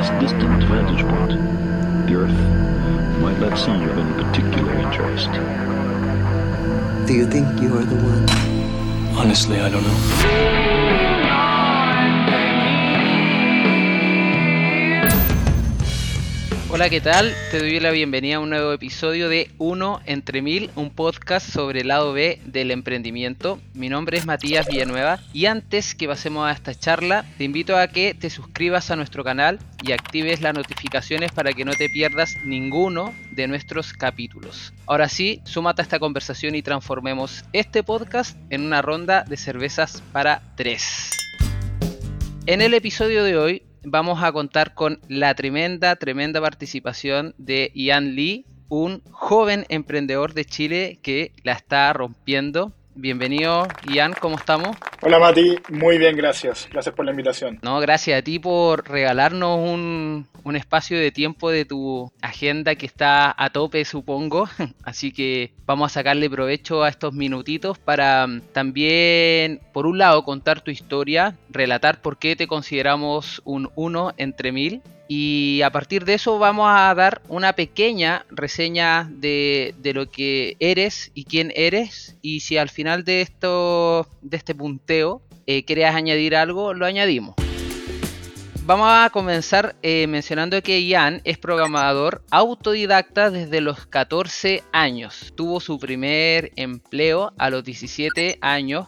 this distant vantage point, the Earth might not seem of any particular interest. Do you think you are the one? Honestly, I don't know. Hola, ¿qué tal? Te doy la bienvenida a un nuevo episodio de Uno entre Mil, un podcast sobre el lado B del emprendimiento. Mi nombre es Matías Villanueva y antes que pasemos a esta charla, te invito a que te suscribas a nuestro canal y actives las notificaciones para que no te pierdas ninguno de nuestros capítulos. Ahora sí, súmate a esta conversación y transformemos este podcast en una ronda de cervezas para tres. En el episodio de hoy vamos a contar con la tremenda, tremenda participación de Ian Lee, un joven emprendedor de Chile que la está rompiendo. Bienvenido, Ian, ¿cómo estamos? Hola Mati, muy bien, gracias. Gracias por la invitación. No, gracias a ti por regalarnos un, un, espacio de tiempo de tu agenda que está a tope, supongo. Así que vamos a sacarle provecho a estos minutitos para mm, también, por un lado, contar tu historia, relatar por qué te consideramos un uno entre mil y a partir de eso vamos a dar una pequeña reseña de, de, lo que eres y quién eres. Y si al final de esto, de este punteo, eh, querías añadir algo, lo añadimos. Vamos a comenzar eh, mencionando que Ian es programador autodidacta desde los 14 años. Tuvo su primer empleo a los 17 años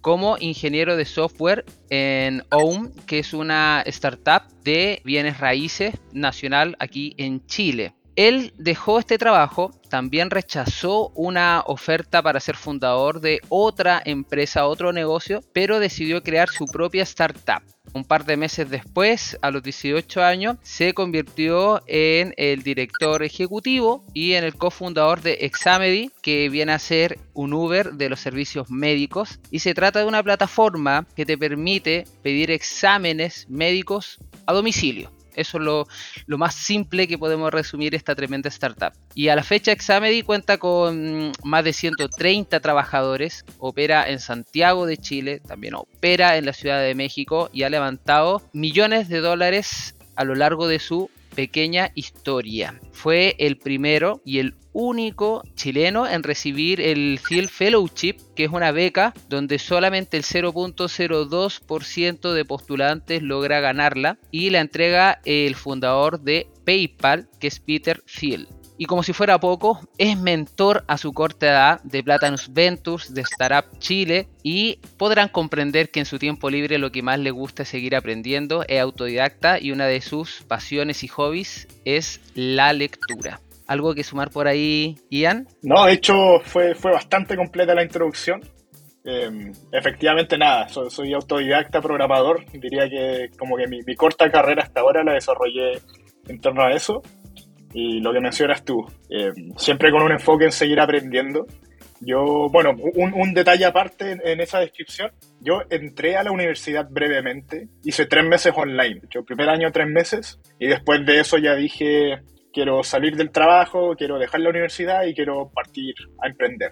como ingeniero de software en OUM, que es una startup de bienes raíces nacional aquí en Chile. Él dejó este trabajo, también rechazó una oferta para ser fundador de otra empresa, otro negocio, pero decidió crear su propia startup. Un par de meses después, a los 18 años, se convirtió en el director ejecutivo y en el cofundador de Examedy, que viene a ser un Uber de los servicios médicos. Y se trata de una plataforma que te permite pedir exámenes médicos a domicilio. Eso es lo, lo, más simple que podemos resumir esta tremenda startup. Y a la fecha Examedy cuenta con más de 130 trabajadores, opera en Santiago de Chile, también opera en la Ciudad de México y ha levantado millones de dólares a lo largo de su pequeña historia. Fue el primero y el único chileno en recibir el Thiel Fellowship, que es una beca donde solamente el 0.02% de postulantes logra ganarla y la entrega el fundador de PayPal, que es Peter Thiel. Y como si fuera poco, es mentor a su corta edad de Platanus Ventures, de Startup Chile, y podrán comprender que en su tiempo libre lo que más le gusta es seguir aprendiendo, es autodidacta y una de sus pasiones y hobbies es la lectura. ¿Algo que sumar por ahí, Ian? No, de hecho fue, fue bastante completa la introducción. Eh, efectivamente nada, soy, autodidacta programador, diría que como que mi corta carrera hasta ahora la desarrollé en torno a eso y lo que mencionas tú, eh, siempre con un enfoque en seguir aprendiendo. Yo, bueno, un, un detalle aparte en, en, esa descripción, yo entré a la universidad brevemente, hice tres meses online, yo primer año tres meses, y después de eso ya dije, quiero salir del trabajo, quiero dejar la universidad y quiero partir a emprender.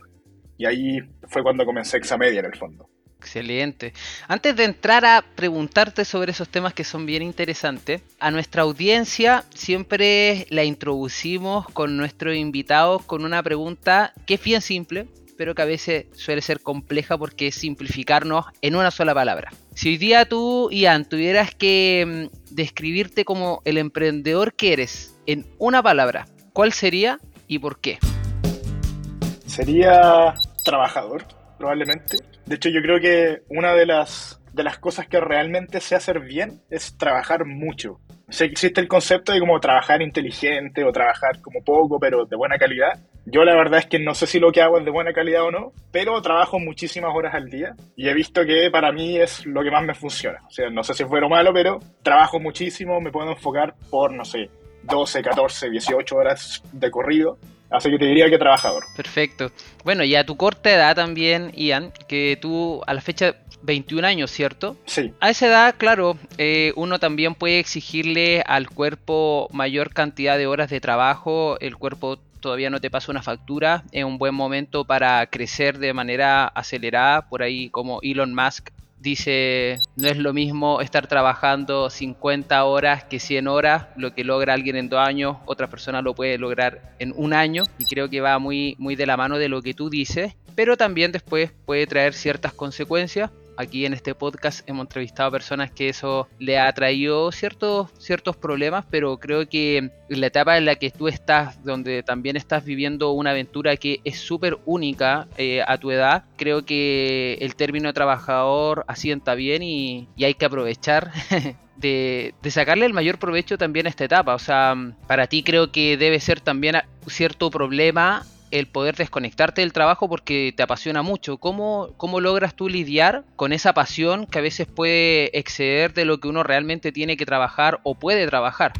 Y ahí fue cuando comencé Examedia en el fondo. Excelente. Antes de entrar a preguntarte sobre esos temas que son bien interesantes, a nuestra audiencia siempre la introducimos con nuestros invitados con una pregunta que es bien simple, pero que a veces suele ser compleja porque es simplificarnos en una sola palabra. Si hoy día tú, Ian, tuvieras que mm, describirte como el emprendedor que eres en una palabra, ¿cuál sería y por qué? Sería trabajador, probablemente. De hecho, yo creo que una de las, de las cosas que realmente sé hacer bien es trabajar mucho. Sé que existe el concepto de como trabajar inteligente o trabajar como poco, pero de buena calidad. Yo la verdad es que no sé si lo que hago es de buena calidad o no, pero trabajo muchísimas horas al día y he visto que para mí es lo que más me funciona. O sea, no sé si es o malo, pero trabajo muchísimo, me puedo enfocar por, no sé, 12, 14, 18 horas de corrido Así que te diría que trabajador. Perfecto. Bueno, y a tu corta edad también, Ian, que tú a la fecha 21 años, ¿cierto? Sí. A esa edad, claro, eh, uno también puede exigirle al cuerpo mayor cantidad de horas de trabajo. El cuerpo todavía no te pasa una factura. Es un buen momento para crecer de manera acelerada, por ahí como Elon Musk dice, no es lo mismo estar trabajando 50 horas que 100 horas, lo que logra alguien en dos años, otra persona lo puede lograr en un año, y creo que va muy, muy de la mano de lo que tú dices, pero también después puede traer ciertas consecuencias aquí en este podcast hemos entrevistado a personas que eso le ha traído ciertos, ciertos problemas, pero creo que en la etapa en la que tú estás, donde también estás viviendo una aventura que es súper única eh, a tu edad, creo que el término trabajador asienta bien y, hay que aprovechar de, de, sacarle el mayor provecho también a esta etapa. O sea, para ti creo que debe ser también cierto problema el poder desconectarte del trabajo porque te apasiona mucho. ¿Cómo, ¿Cómo logras tú lidiar con esa pasión que a veces puede exceder de lo que uno realmente tiene que trabajar o puede trabajar?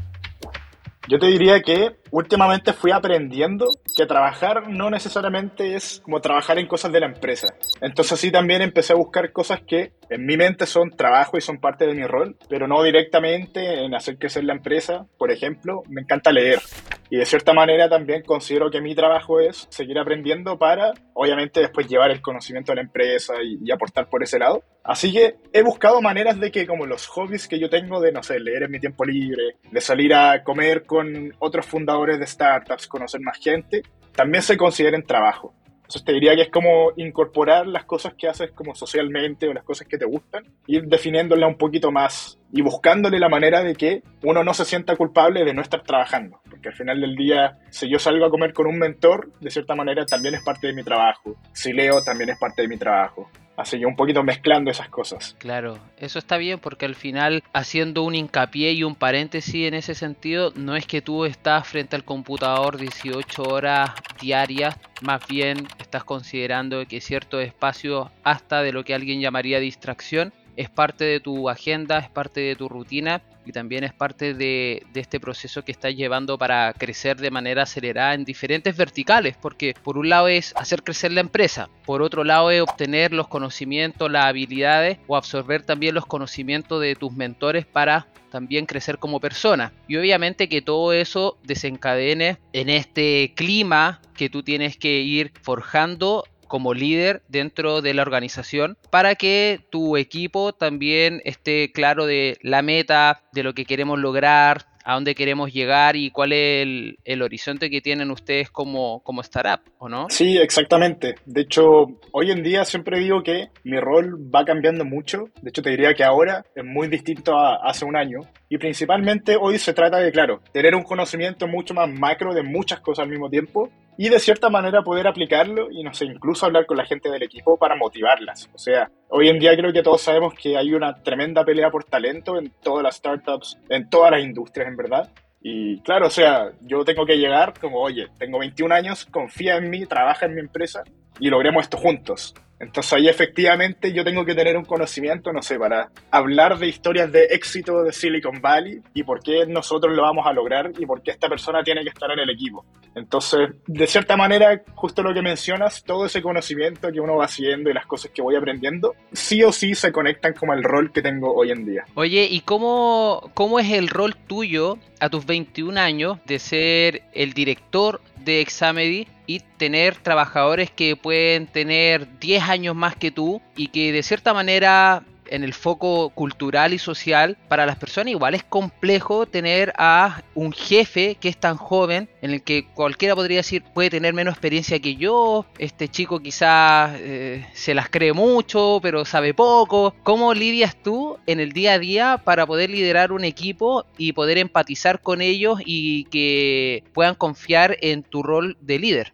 Yo te diría que últimamente fui aprendiendo que trabajar no necesariamente es como trabajar en cosas de la empresa. Entonces sí también empecé a buscar cosas que en mi mente son trabajo y son parte de mi rol, pero no directamente en hacer crecer la empresa. Por ejemplo, me encanta leer. Y de cierta manera también considero que mi trabajo es seguir aprendiendo para, obviamente, después llevar el conocimiento a la empresa y, y, aportar por ese lado. Así que he buscado maneras de que como los hobbies que yo tengo de, no sé, leer en mi tiempo libre, de salir a comer con otros fundadores de startups, conocer más gente, también se consideren trabajo. Entonces te diría que es como incorporar las cosas que haces como socialmente o las cosas que te gustan, ir definiéndola un poquito más y buscándole la manera de que uno no se sienta culpable de no estar trabajando. Porque al final del día, si yo salgo a comer con un mentor, de cierta manera también es parte de mi trabajo. Si leo, también es parte de mi trabajo. Así un poquito mezclando esas cosas. Claro, eso está bien porque al final, haciendo un hincapié y un paréntesis en ese sentido, no es que tú estás frente al computador 18 horas diarias, más bien estás considerando que cierto espacio hasta de lo que alguien llamaría distracción es parte de tu agenda, es parte de tu rutina y también es parte de, este proceso que estás llevando para crecer de manera acelerada en diferentes verticales, porque por un lado es hacer crecer la empresa, por otro lado es obtener los conocimientos, las habilidades o absorber también los conocimientos de tus mentores para también crecer como persona. Y obviamente que todo eso desencadene en este clima que tú tienes que ir forjando como líder dentro de la organización para que tu equipo también esté claro de la meta, de lo que queremos lograr, a dónde queremos llegar y cuál es el, el, horizonte que tienen ustedes como, como startup, ¿o no? Sí, exactamente. De hecho, hoy en día siempre digo que mi rol va cambiando mucho. De hecho, te diría que ahora es muy distinto a hace un año. Y principalmente hoy se trata de, claro, tener un conocimiento mucho más macro de muchas cosas al mismo tiempo y de cierta manera poder aplicarlo y, no sé, incluso hablar con la gente del equipo para motivarlas. O sea, hoy en día creo que todos sabemos que hay una tremenda pelea por talento en todas las startups, en todas las industrias, en verdad. Y claro, o sea, yo tengo que llegar como, oye, tengo 21 años, confía en mí, trabaja en mi empresa y logremos esto juntos. Entonces ahí efectivamente yo tengo que tener un conocimiento, no sé, para hablar de historias de éxito de Silicon Valley y por qué nosotros lo vamos a lograr y por qué esta persona tiene que estar en el equipo. Entonces, de cierta manera, justo lo que mencionas, todo ese conocimiento que uno va haciendo y las cosas que voy aprendiendo, sí o sí se conectan como el rol que tengo hoy en día. Oye, ¿y cómo, cómo es el rol tuyo a tus 21 años de ser el director de Examedy y tener trabajadores que pueden tener 10 años más que tú y que de cierta manera en el foco cultural y social, para las personas igual es complejo tener a un jefe que es tan joven, en el que cualquiera podría decir puede tener menos experiencia que yo, este chico quizás eh, se las cree mucho, pero sabe poco. ¿Cómo lidias tú en el día a día para poder liderar un equipo y poder empatizar con ellos y que puedan confiar en tu rol de líder?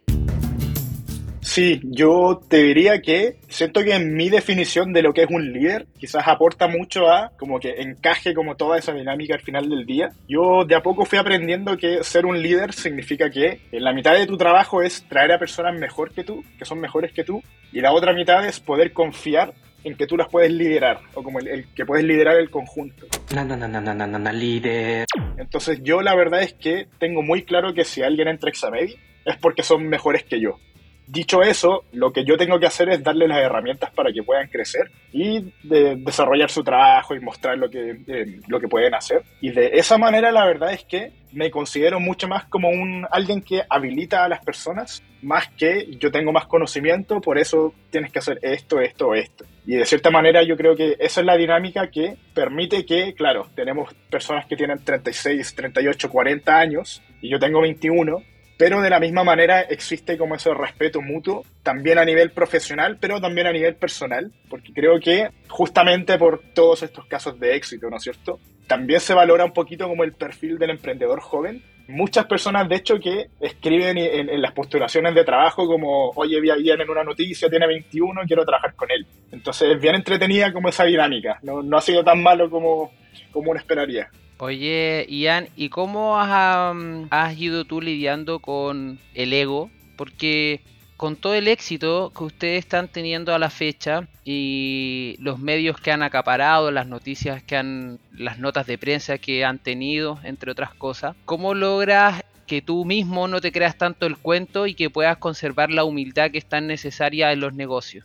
Sí, yo te diría que siento que en mi definición de lo que es un líder quizás aporta mucho a como que encaje como toda esa dinámica al final del día. Yo de a poco fui aprendiendo que ser un líder significa que en la mitad de tu trabajo es traer a personas mejor que tú, que son mejores que tú, y la otra mitad es poder confiar en que tú las puedes liderar o como el, el que puedes liderar el conjunto. No, no, no, no, no, no, no, líder. Entonces yo la verdad es que tengo muy claro que si alguien entra a Examedi es porque son mejores que yo. Dicho eso, lo que yo tengo que hacer es darle las herramientas para que puedan crecer y de desarrollar su trabajo y mostrar lo que, eh, lo que pueden hacer. Y de esa manera la verdad es que me considero mucho más como un alguien que habilita a las personas, más que yo tengo más conocimiento, por eso tienes que hacer esto, esto, esto. Y de cierta manera yo creo que esa es la dinámica que permite que, claro, tenemos personas que tienen 36, 38, 40 años y yo tengo 21 pero de la misma manera existe como ese respeto mutuo, también a nivel profesional, pero también a nivel personal, porque creo que justamente por todos estos casos de éxito, ¿no es cierto? También se valora un poquito como el perfil del emprendedor joven. Muchas personas, de hecho, que escriben en, las postulaciones de trabajo como, oye, vi ayer en una noticia, tiene 21, quiero trabajar con él. Entonces es bien entretenida como esa dinámica, no, no ha sido tan malo como, como uno esperaría. Oye, Ian, ¿y cómo has, has ido tú lidiando con el ego? Porque con todo el éxito que ustedes están teniendo a la fecha y los medios que han acaparado, las noticias que han, las notas de prensa que han tenido, entre otras cosas, ¿cómo logras que tú mismo no te creas tanto el cuento y que puedas conservar la humildad que es tan necesaria en los negocios?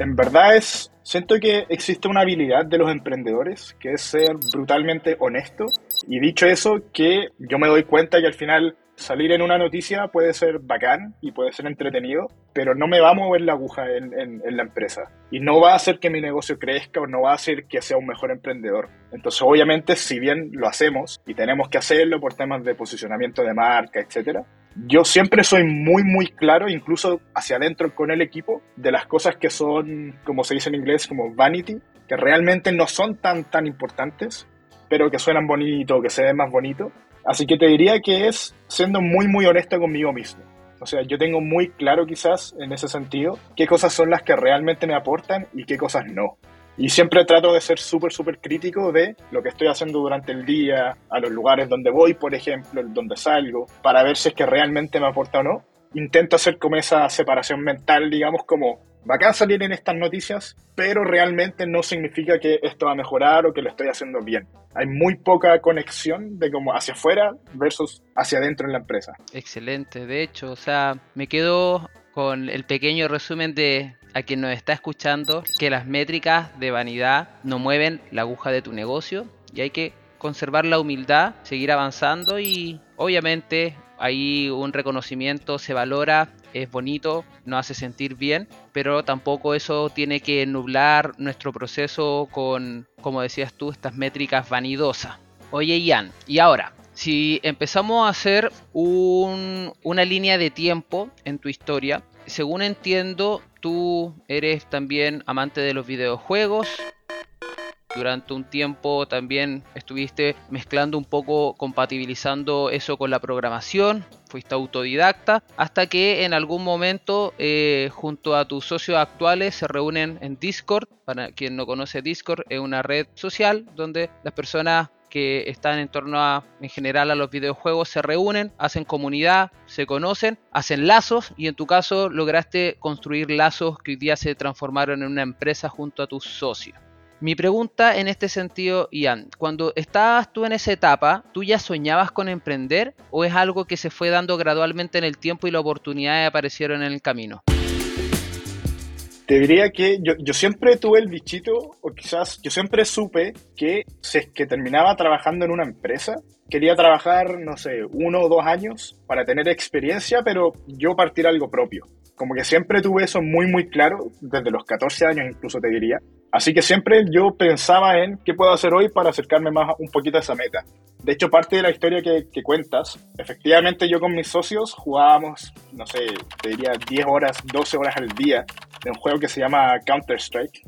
En verdad es, siento que existe una habilidad de los emprendedores que es ser brutalmente honesto. Y dicho eso, que yo me doy cuenta que al final salir en una noticia puede ser bacán y puede ser entretenido, pero no me va a mover la aguja en, la empresa. Y no va a hacer que mi negocio crezca o no va a hacer que sea un mejor emprendedor. Entonces, obviamente, si bien lo hacemos y tenemos que hacerlo por temas de posicionamiento de marca, etcétera, yo siempre soy muy, muy claro, incluso hacia adentro con el equipo, de las cosas que son, como se dice en inglés, como vanity, que realmente no son tan, tan importantes, pero que suenan bonito, que se ven más bonito. Así que te diría que es siendo muy, muy honesto conmigo mismo. O sea, yo tengo muy claro quizás en ese sentido qué cosas son las que realmente me aportan y qué cosas no. Y siempre trato de ser súper, súper crítico de lo que estoy haciendo durante el día, a los lugares donde voy, por ejemplo, donde salgo, para ver si es que realmente me aporta o no. Intento hacer como esa separación mental, digamos, como bacán salir en estas noticias, pero realmente no significa que esto va a mejorar o que lo estoy haciendo bien. Hay muy poca conexión de como hacia afuera versus hacia adentro en la empresa. Excelente, de hecho, o sea, me quedo con el pequeño resumen de a quien nos está escuchando que las métricas de vanidad no mueven la aguja de tu negocio y hay que conservar la humildad, seguir avanzando y obviamente ahí un reconocimiento se valora, es bonito, nos hace sentir bien, pero tampoco eso tiene que nublar nuestro proceso con, como decías tú, estas métricas vanidosas. Oye Ian, y ahora, si empezamos a hacer una línea de tiempo en tu historia, según entiendo, tú eres también amante de los videojuegos. Durante un tiempo también estuviste mezclando un poco, compatibilizando eso con la programación, fuiste autodidacta, hasta que en algún momento eh, junto a tus socios actuales se reúnen en Discord. Para quien no conoce Discord, es una red social donde las personas que están en torno a, en general, a los videojuegos se reúnen, hacen comunidad, se conocen, hacen lazos y en tu caso lograste construir lazos que hoy día se transformaron en una empresa junto a tus socios. Mi pregunta en este sentido, Ian, cuando estabas tú en esa etapa, ¿tú ya soñabas con emprender o es algo que se fue dando gradualmente en el tiempo y las oportunidades aparecieron en el camino? Te diría que yo, siempre tuve el bichito, o quizás yo siempre supe que si que terminaba trabajando en una empresa, quería trabajar, no sé, uno o dos años para tener experiencia, pero yo partir algo propio. Como que siempre tuve eso muy, muy claro, desde los 14 años incluso te diría. Así que siempre yo pensaba en qué puedo hacer hoy para acercarme más un poquito a esa meta. De hecho, parte de la historia que, que cuentas, efectivamente yo con mis socios jugábamos, no sé, te diría 10 horas, 12 horas al día de un juego que se llama Counter-Strike,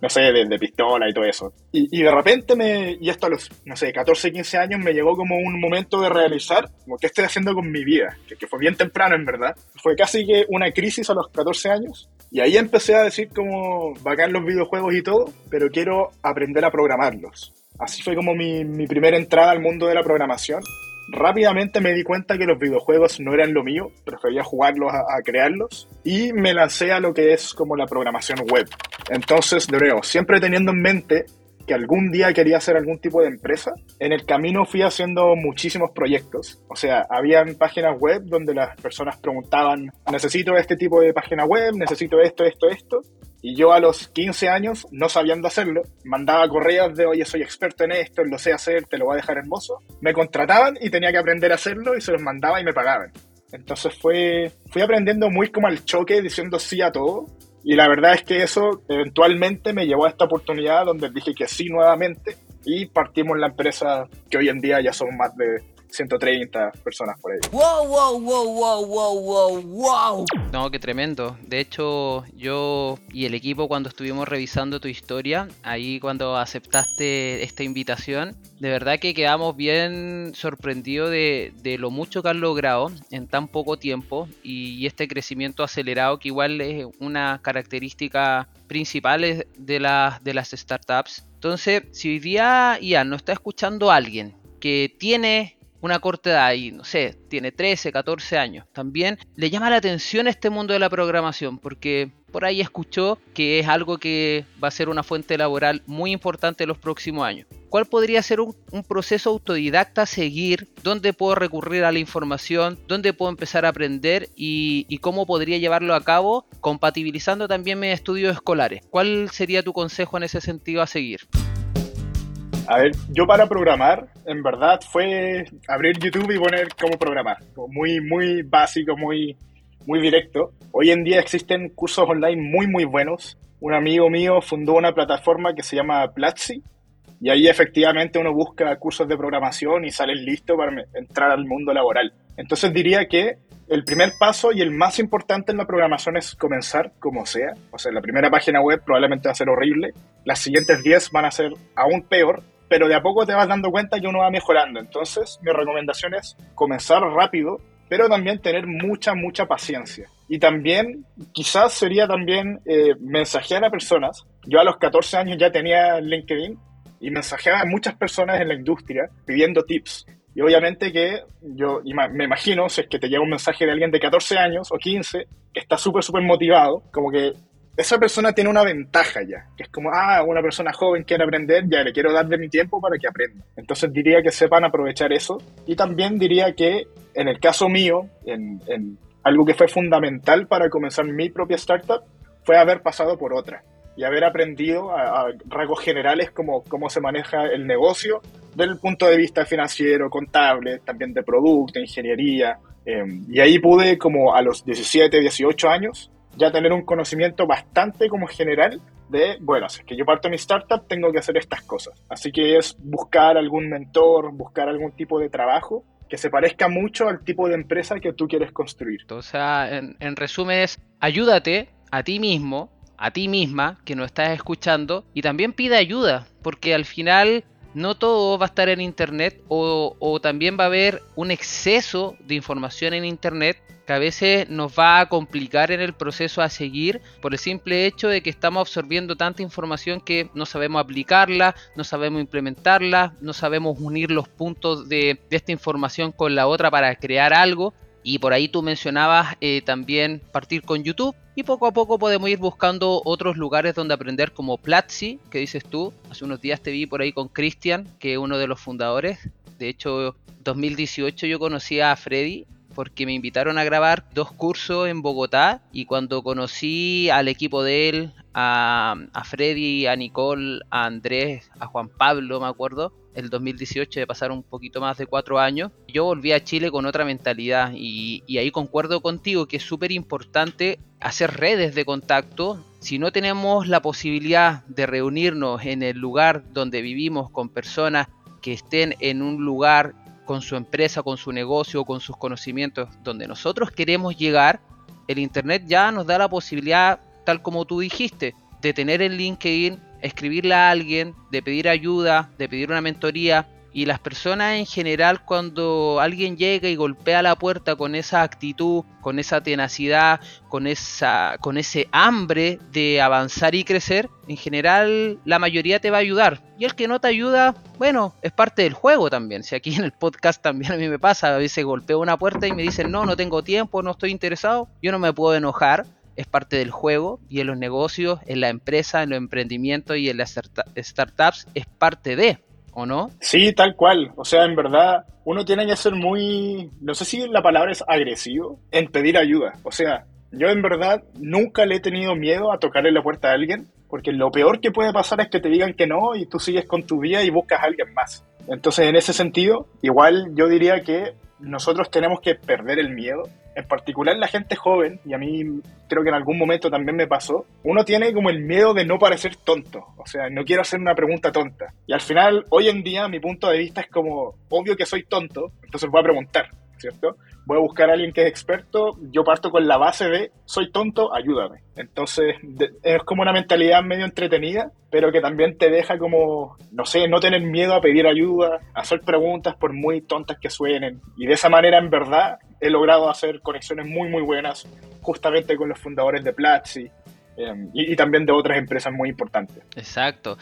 no sé, de, pistola y todo eso. Y, y, de repente me, y esto a los, no sé, 14, 15 años me llegó como un momento de realizar como qué estoy haciendo con mi vida, que, que, fue bien temprano en verdad. Fue casi que una crisis a los 14 años. Y ahí empecé a decir como bacán los videojuegos y todo, pero quiero aprender a programarlos. Así fue como mi, mi primera entrada al mundo de la programación rápidamente me di cuenta que los videojuegos no eran lo mío, prefería jugarlos a, crearlos y me lancé a lo que es como la programación web. Entonces, de nuevo, siempre teniendo en mente que algún día quería hacer algún tipo de empresa, en el camino fui haciendo muchísimos proyectos. O sea, habían páginas web donde las personas preguntaban, necesito este tipo de página web, necesito esto, esto, esto. Y yo a los 15 años, no sabiendo hacerlo, mandaba correos de, oye, soy experto en esto, lo sé hacer, te lo voy a dejar hermoso. Me contrataban y tenía que aprender a hacerlo y se los mandaba y me pagaban. Entonces fue, fui aprendiendo muy como al choque, diciendo sí a todo. Y la verdad es que eso eventualmente me llevó a esta oportunidad donde dije que sí nuevamente y partimos la empresa que hoy en día ya son más de 130 personas por ahí. Wow, wow, wow, wow, wow, wow, wow. No, qué tremendo. De hecho, yo y el equipo cuando estuvimos revisando tu historia, ahí cuando aceptaste esta invitación, de verdad que quedamos bien sorprendidos de, de lo mucho que has logrado en tan poco tiempo y, y este crecimiento acelerado que igual es una característica principal de, las de las startups. Entonces, si hoy día Ian no está escuchando a alguien que tiene una corta edad y no sé, tiene 13, 14 años, también le llama la atención este mundo de la programación porque por ahí escuchó que es algo que va a ser una fuente laboral muy importante en los próximos años. ¿Cuál podría ser un, proceso autodidacta a seguir? ¿Dónde puedo recurrir a la información? ¿Dónde puedo empezar a aprender? Y, y, cómo podría llevarlo a cabo compatibilizando también mis estudios escolares? ¿Cuál sería tu consejo en ese sentido a seguir? A ver, yo para programar, en verdad, fue abrir YouTube y poner cómo programar. Muy, muy básico, muy, muy directo. Hoy en día existen cursos online muy, muy buenos. Un amigo mío fundó una plataforma que se llama Platzi. Y ahí efectivamente uno busca cursos de programación y sale listo para entrar al mundo laboral. Entonces diría que el primer paso y el más importante en la programación es comenzar como sea. O sea, la primera página web probablemente va a ser horrible. Las siguientes 10 van a ser aún peor pero de a poco te vas dando cuenta que uno va mejorando. Entonces, mi recomendación es comenzar rápido, pero también tener mucha, mucha paciencia. Y también, quizás sería también eh, mensajear a personas. Yo a los 14 años ya tenía LinkedIn y mensajeaba a muchas personas en la industria pidiendo tips. Y obviamente que yo me imagino, si es que te llega un mensaje de alguien de 14 años o 15, que está súper, súper motivado, como que esa persona tiene una ventaja ya, que es como, ah, una persona joven quiere aprender, ya le quiero dar de mi tiempo para que aprenda. Entonces diría que sepan aprovechar eso. Y también diría que en el caso mío, en, en algo que fue fundamental para comenzar mi propia startup, fue haber pasado por otra y haber aprendido a, rasgos generales cómo, cómo se maneja el negocio desde el punto de vista financiero, contable, también de producto, ingeniería. Eh, y ahí pude, como a los 17, 18 años, ya tener un conocimiento bastante como general de, bueno, si es que yo parto mi startup, tengo que hacer estas cosas. Así que es buscar algún mentor, buscar algún tipo de trabajo que se parezca mucho al tipo de empresa que tú quieres construir. O en, en resumen es, ayúdate a ti mismo, a ti misma, que no estás escuchando, y también pide ayuda, porque al final no todo va a estar en Internet o, también va a haber un exceso de información en Internet que a veces nos va a complicar en el proceso a seguir por el simple hecho de que estamos absorbiendo tanta información que no sabemos aplicarla, no sabemos implementarla, no sabemos unir los puntos de esta información con la otra para crear algo. Y por ahí tú mencionabas eh, también partir con YouTube y poco a poco podemos ir buscando otros lugares donde aprender como Platzi, que dices tú. Hace unos días te vi por ahí con Cristian, que es uno de los fundadores. De hecho, 2018 yo conocí a Freddy porque me invitaron a grabar dos cursos en Bogotá y cuando conocí al equipo de él, a, Freddy, a Nicole, a Andrés, a Juan Pablo, me acuerdo, el 2018 de pasar un poquito más de cuatro años, yo volví a Chile con otra mentalidad y, y ahí concuerdo contigo que es súper importante hacer redes de contacto. Si no tenemos la posibilidad de reunirnos en el lugar donde vivimos con personas que estén en un lugar con su empresa, con su negocio, con sus conocimientos, donde nosotros queremos llegar, el Internet ya nos da la posibilidad, tal como tú dijiste, de tener el LinkedIn, escribirle a alguien, de pedir ayuda, de pedir una mentoría. Y las personas en general cuando alguien llega y golpea la puerta con esa actitud, con esa tenacidad, con, esa, con ese hambre de avanzar y crecer, en general la mayoría te va a ayudar. Y el que no te ayuda, bueno, es parte del juego también. Si aquí en el podcast también a mí me pasa, a veces golpeo una puerta y me dicen, no, no tengo tiempo, no estoy interesado, yo no me puedo enojar es parte del juego y en los negocios, en la empresa, en los emprendimientos y en las startups es parte de, ¿o no? Sí, tal cual. O sea, en verdad, uno tiene que ser muy, no sé si la palabra es agresivo, en pedir ayuda. O sea, yo en verdad nunca le he tenido miedo a tocarle la puerta a alguien, porque lo peor que puede pasar es que te digan que no y tú sigues con tu vida y buscas a alguien más. Entonces, en ese sentido, igual yo diría que nosotros tenemos que perder el miedo. En particular la gente joven, y a mí creo que en algún momento también me pasó, uno tiene como el miedo de no parecer tonto. O sea, no quiero hacer una pregunta tonta. Y al final, hoy en día, mi punto de vista es como, obvio que soy tonto, entonces voy a preguntar, ¿cierto? Voy a buscar a alguien que es experto, yo parto con la base de soy tonto, ayúdame. Entonces es como una mentalidad medio entretenida, pero que también te deja como, no sé, no tener miedo a pedir ayuda, a hacer preguntas por muy tontas que suenen. Y de esa manera, en verdad, he logrado hacer conexiones muy, muy buenas justamente con los fundadores de Platzi, eh, y, y, también de otras empresas muy importantes. Exacto.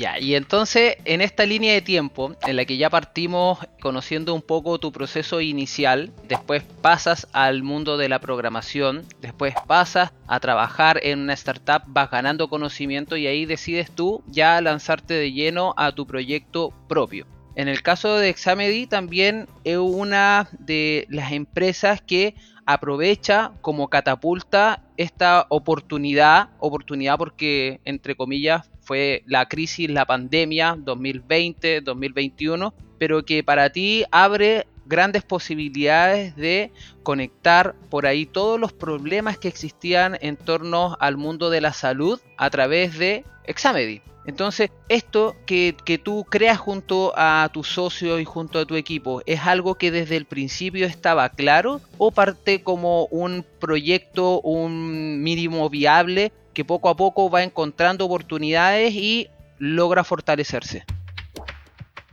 Ya, y entonces en esta línea de tiempo en la que ya partimos conociendo un poco tu proceso inicial, después pasas al mundo de la programación, después pasas a trabajar en una startup, vas ganando conocimiento y ahí decides tú ya lanzarte de lleno a tu proyecto propio. En el caso de Examedy también es una de las empresas que aprovecha como catapulta esta oportunidad, oportunidad porque entre comillas fue la crisis, la pandemia 2020, 2021, pero que para ti abre grandes posibilidades de conectar por ahí todos los problemas que existían en torno al mundo de la salud a través de Examedy. Entonces, esto que, que, tú creas junto a tu socio y junto a tu equipo, ¿es algo que desde el principio estaba claro o parte como un proyecto, un mínimo viable que poco a poco va encontrando oportunidades y logra fortalecerse?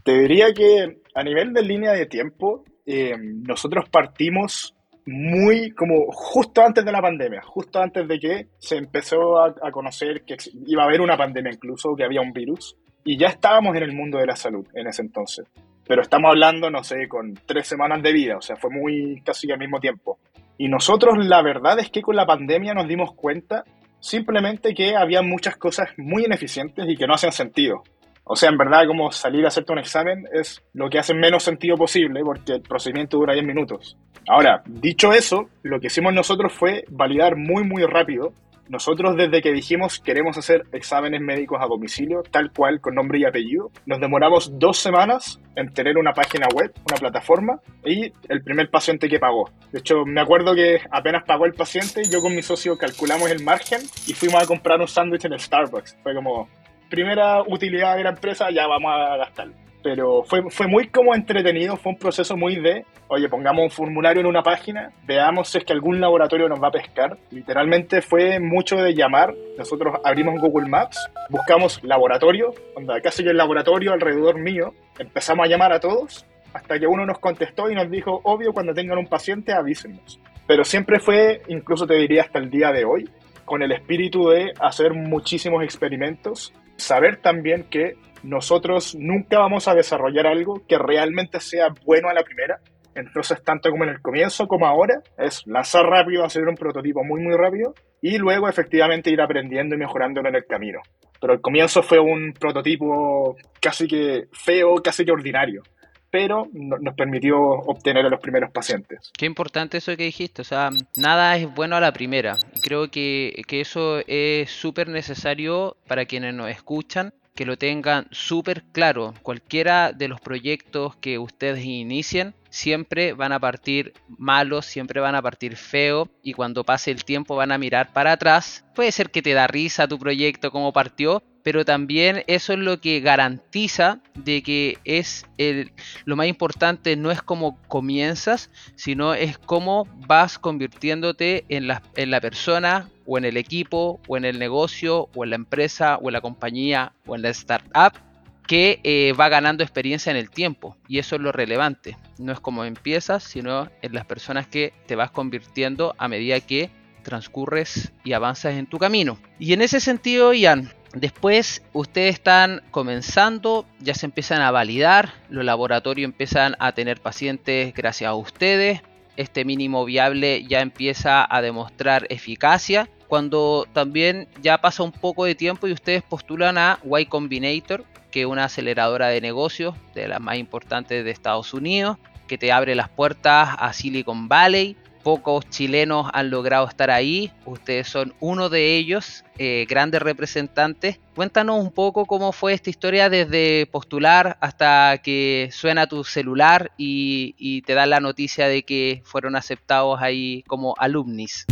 Te diría que a nivel de línea de tiempo, eh, nosotros partimos muy como justo antes de la pandemia, justo antes de que se empezó a, conocer que iba a haber una pandemia incluso, que había un virus, y ya estábamos en el mundo de la salud en ese entonces. Pero estamos hablando, no sé, con tres semanas de vida, o sea, fue muy casi al mismo tiempo. Y nosotros la verdad es que con la pandemia nos dimos cuenta Simplemente que había muchas cosas muy ineficientes y que no hacían sentido. O sea, en verdad, como salir a hacerte un examen es lo que hace menos sentido posible porque el procedimiento dura 10 minutos. Ahora, dicho eso, lo que hicimos nosotros fue validar muy, muy rápido nosotros desde que dijimos queremos hacer exámenes médicos a domicilio, tal cual, con nombre y apellido, nos demoramos dos semanas en tener una página web, una plataforma y el primer paciente que pagó. De hecho, me acuerdo que apenas pagó el paciente, yo con mi socio calculamos el margen y fuimos a comprar un sándwich en el Starbucks. Fue como, primera utilidad de la empresa, ya vamos a gastarlo pero fue, fue muy como entretenido, fue un proceso muy de, oye, pongamos un formulario en una página, veamos si es que algún laboratorio nos va a pescar. Literalmente fue mucho de llamar, nosotros abrimos Google Maps, buscamos laboratorio, onda, casi que el laboratorio alrededor mío, empezamos a llamar a todos, hasta que uno nos contestó y nos dijo, obvio, cuando tengan un paciente avísenos. Pero siempre fue, incluso te diría hasta el día de hoy, con el espíritu de hacer muchísimos experimentos, saber también que nosotros nunca vamos a desarrollar algo que realmente sea bueno a la primera. Entonces, tanto como en el comienzo como ahora, es lanzar rápido, hacer un prototipo muy, muy rápido y luego efectivamente ir aprendiendo y mejorándolo en el camino. Pero el comienzo fue un prototipo casi que feo, casi que ordinario pero nos permitió obtener a los primeros pacientes. Qué importante eso que dijiste, o sea, nada es bueno a la primera. Creo que, que eso es súper necesario para quienes nos escuchan que lo tengan súper claro. Cualquiera de los proyectos que ustedes inicien siempre van a partir malos, siempre van a partir feos y cuando pase el tiempo van a mirar para atrás. Puede ser que te da risa tu proyecto como partió, pero también eso es lo que garantiza de que es el, lo más importante no es cómo comienzas, sino es cómo vas convirtiéndote en en la persona o en el equipo o en el negocio o en la empresa o en la compañía o en la startup que eh, va ganando experiencia en el tiempo y eso es lo relevante. No es como empiezas, sino en las personas que te vas convirtiendo a medida que transcurres y avanzas en tu camino. Y en ese sentido, Ian, Después ustedes están comenzando, ya se empiezan a validar, los laboratorios empiezan a tener pacientes gracias a ustedes, este mínimo viable ya empieza a demostrar eficacia cuando también ya pasa un poco de tiempo y ustedes postulan a Y Combinator, que una aceleradora de negocios de las más importantes de Estados Unidos, que te abre las puertas a Silicon Valley. Pocos chilenos han logrado estar ahí, ustedes son uno de ellos, eh, grandes representantes. Cuéntanos un poco cómo fue esta historia desde postular hasta que suena tu celular y, y te dan la noticia de que fueron aceptados ahí como alumnis.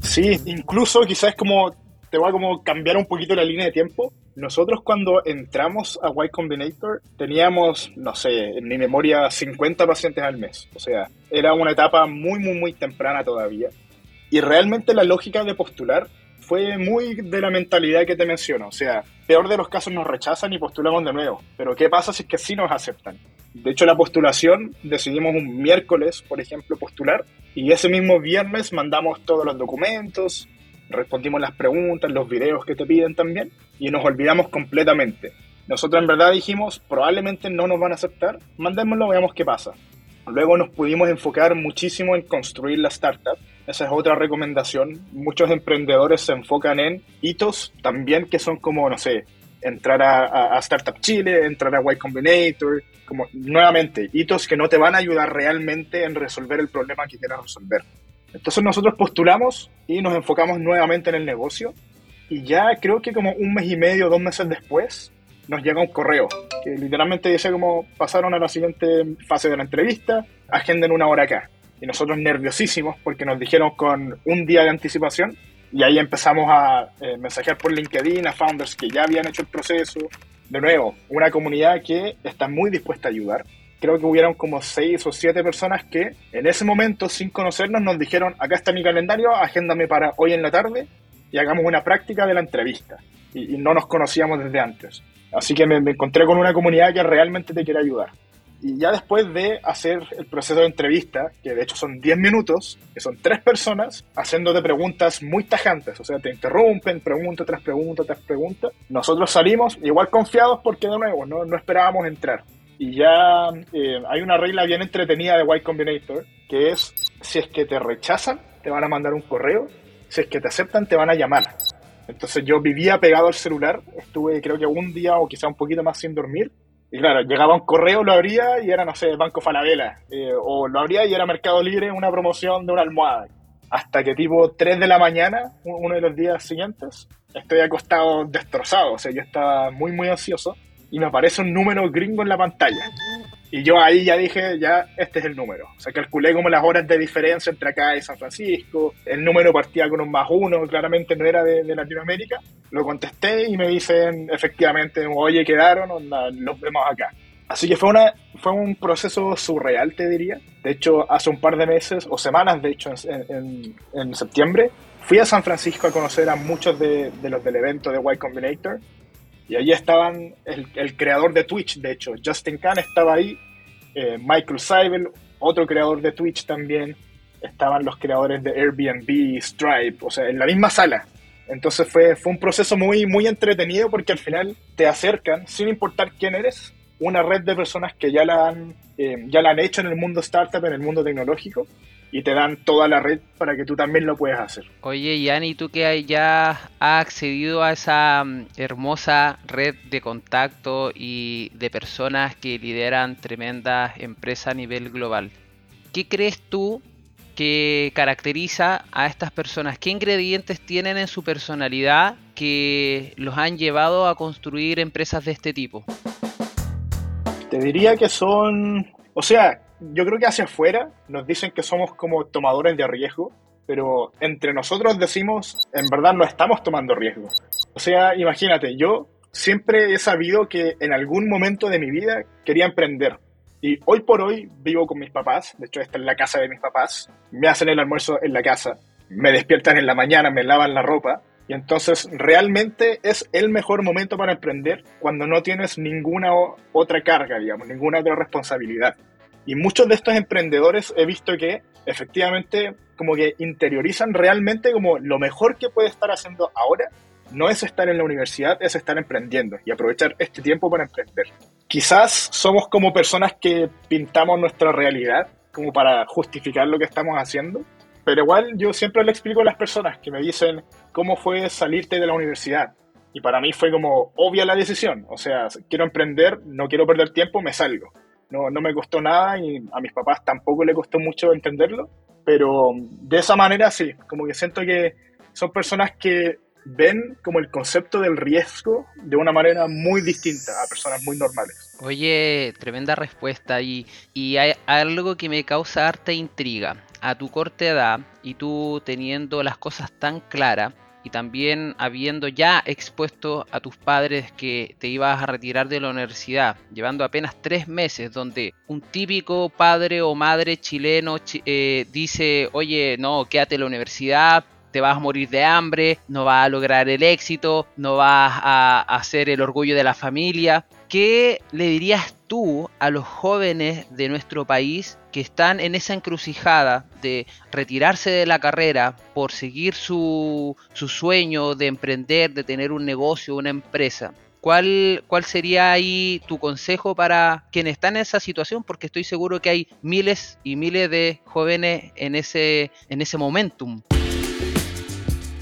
Sí, incluso quizás como te voy a como cambiar un poquito la línea de tiempo. Nosotros cuando entramos a Y Combinator teníamos, no sé, en mi memoria 50 pacientes al mes. O sea, era una etapa muy, muy, muy temprana todavía. Y realmente la lógica de postular fue muy de la mentalidad que te menciono. O sea, peor de los casos nos rechazan y postulamos de nuevo. Pero ¿qué pasa si es que sí nos aceptan? De hecho, la postulación decidimos un miércoles, por ejemplo, postular. Y ese mismo viernes mandamos todos los documentos, respondimos las preguntas, los videos que te piden también, y nos olvidamos completamente. Nosotros en verdad dijimos, probablemente no nos van a aceptar, mandémoslo, veamos qué pasa. Luego nos pudimos enfocar muchísimo en construir la startup. Esa es otra recomendación. Muchos emprendedores se enfocan en hitos también que son como, no sé, entrar a, Startup Chile, entrar a Y Combinator, como nuevamente, hitos que no te van a ayudar realmente en resolver el problema que quieras resolver. Entonces nosotros postulamos y nos enfocamos nuevamente en el negocio y ya creo que como un mes y medio, dos meses después, nos llega un correo que literalmente dice como pasaron a la siguiente fase de la entrevista, agenden una hora acá. Y nosotros nerviosísimos porque nos dijeron con un día de anticipación y ahí empezamos a eh, mensajear por LinkedIn a founders que ya habían hecho el proceso. De nuevo, una comunidad que está muy dispuesta a ayudar creo que hubieron como seis o siete personas que en ese momento, sin conocernos, nos dijeron, acá está mi calendario, agéndame para hoy en la tarde y hagamos una práctica de la entrevista. Y, y no nos conocíamos desde antes. Así que me, me, encontré con una comunidad que realmente te quiere ayudar. Y ya después de hacer el proceso de entrevista, que de hecho son 10 minutos, que son tres personas haciéndote preguntas muy tajantes, o sea, te interrumpen, pregunta tras pregunta tras pregunta, nosotros salimos igual confiados porque de nuevo no, no esperábamos entrar y ya eh, hay una regla bien entretenida de Y Combinator, que es si es que te rechazan, te van a mandar un correo, si es que te aceptan, te van a llamar. Entonces yo vivía pegado al celular, estuve creo que un día o quizá un poquito más sin dormir, y claro, llegaba un correo, lo abría y era, no sé, Banco Falabella, eh, o lo abría y era Mercado Libre, una promoción de una almohada. Hasta que tipo 3 de la mañana, uno de los días siguientes, estoy acostado destrozado, o sea, yo estaba muy, muy ansioso y me aparece un número gringo en la pantalla. Y yo ahí ya dije, ya, este es el número. O sea, calculé como las horas de diferencia entre acá y San Francisco. El número partía con un más uno, claramente no era de, de Latinoamérica. Lo contesté y me dicen, efectivamente, oye, quedaron, los vemos acá. Así que fue, una, fue un proceso surreal, te diría. De hecho, hace un par de meses, o semanas, de hecho, en, en, en septiembre, fui a San Francisco a conocer a muchos de, de los del evento de Y Combinator y allí estaban el, el, creador de Twitch, de hecho, Justin Khan estaba ahí, eh, Michael Seibel, otro creador de Twitch también, estaban los creadores de Airbnb, Stripe, o sea, en la misma sala. Entonces fue, fue un proceso muy, muy entretenido porque al final te acercan, sin importar quién eres, una red de personas que ya la han, eh, ya la han hecho en el mundo startup, en el mundo tecnológico, y te dan toda la red para que tú también lo puedas hacer. Oye, Yanni, tú que ya has accedido a esa mm, hermosa red de contacto y de personas que lideran tremendas empresas a nivel global, ¿qué crees tú que caracteriza a estas personas? ¿Qué ingredientes tienen en su personalidad que los han llevado a construir empresas de este tipo? Te diría que son, o sea, yo creo que hacia afuera nos dicen que somos como tomadores de riesgo, pero entre nosotros decimos, en verdad no estamos tomando riesgo. O sea, imagínate, yo siempre he sabido que en algún momento de mi vida quería emprender. Y hoy por hoy vivo con mis papás, de hecho esta es la casa de mis papás, me hacen el almuerzo en la casa, me despiertan en la mañana, me lavan la ropa, y entonces realmente es el mejor momento para emprender cuando no tienes ninguna otra carga, digamos, ninguna otra responsabilidad. Y muchos de estos emprendedores he visto que efectivamente como que interiorizan realmente como lo mejor que puede estar haciendo ahora no es estar en la universidad, es estar emprendiendo y aprovechar este tiempo para emprender. Quizás somos como personas que pintamos nuestra realidad como para justificar lo que estamos haciendo, Pero igual yo siempre le explico a las personas que me dicen cómo fue salirte de la universidad. Y para mí fue como obvia la decisión. O sea, quiero emprender, no quiero perder tiempo, me salgo. No, no me costó nada y a mis papás tampoco le costó mucho entenderlo. Pero de esa manera sí, como que siento que son personas que ven como el concepto del riesgo de una manera muy distinta a personas muy normales. Oye, tremenda respuesta y, y hay algo que me causa harta intriga. A tu corta edad y tú teniendo las cosas tan claras y también habiendo ya expuesto a tus padres que te ibas a retirar de la universidad, llevando apenas tres meses, donde un típico padre o madre chileno eh, dice, oye, no, quédate en la universidad, te vas a morir de hambre, no vas a lograr el éxito, no vas a hacer el orgullo de la familia. ¿Qué le dirías tú a los jóvenes de nuestro país que están en esa encrucijada de retirarse de la carrera por seguir su, su sueño de emprender, de tener un negocio, una empresa? ¿Cuál, ¿Cuál sería ahí tu consejo para quienes están en esa situación? Porque estoy seguro que hay miles y miles de jóvenes en ese, en ese momentum.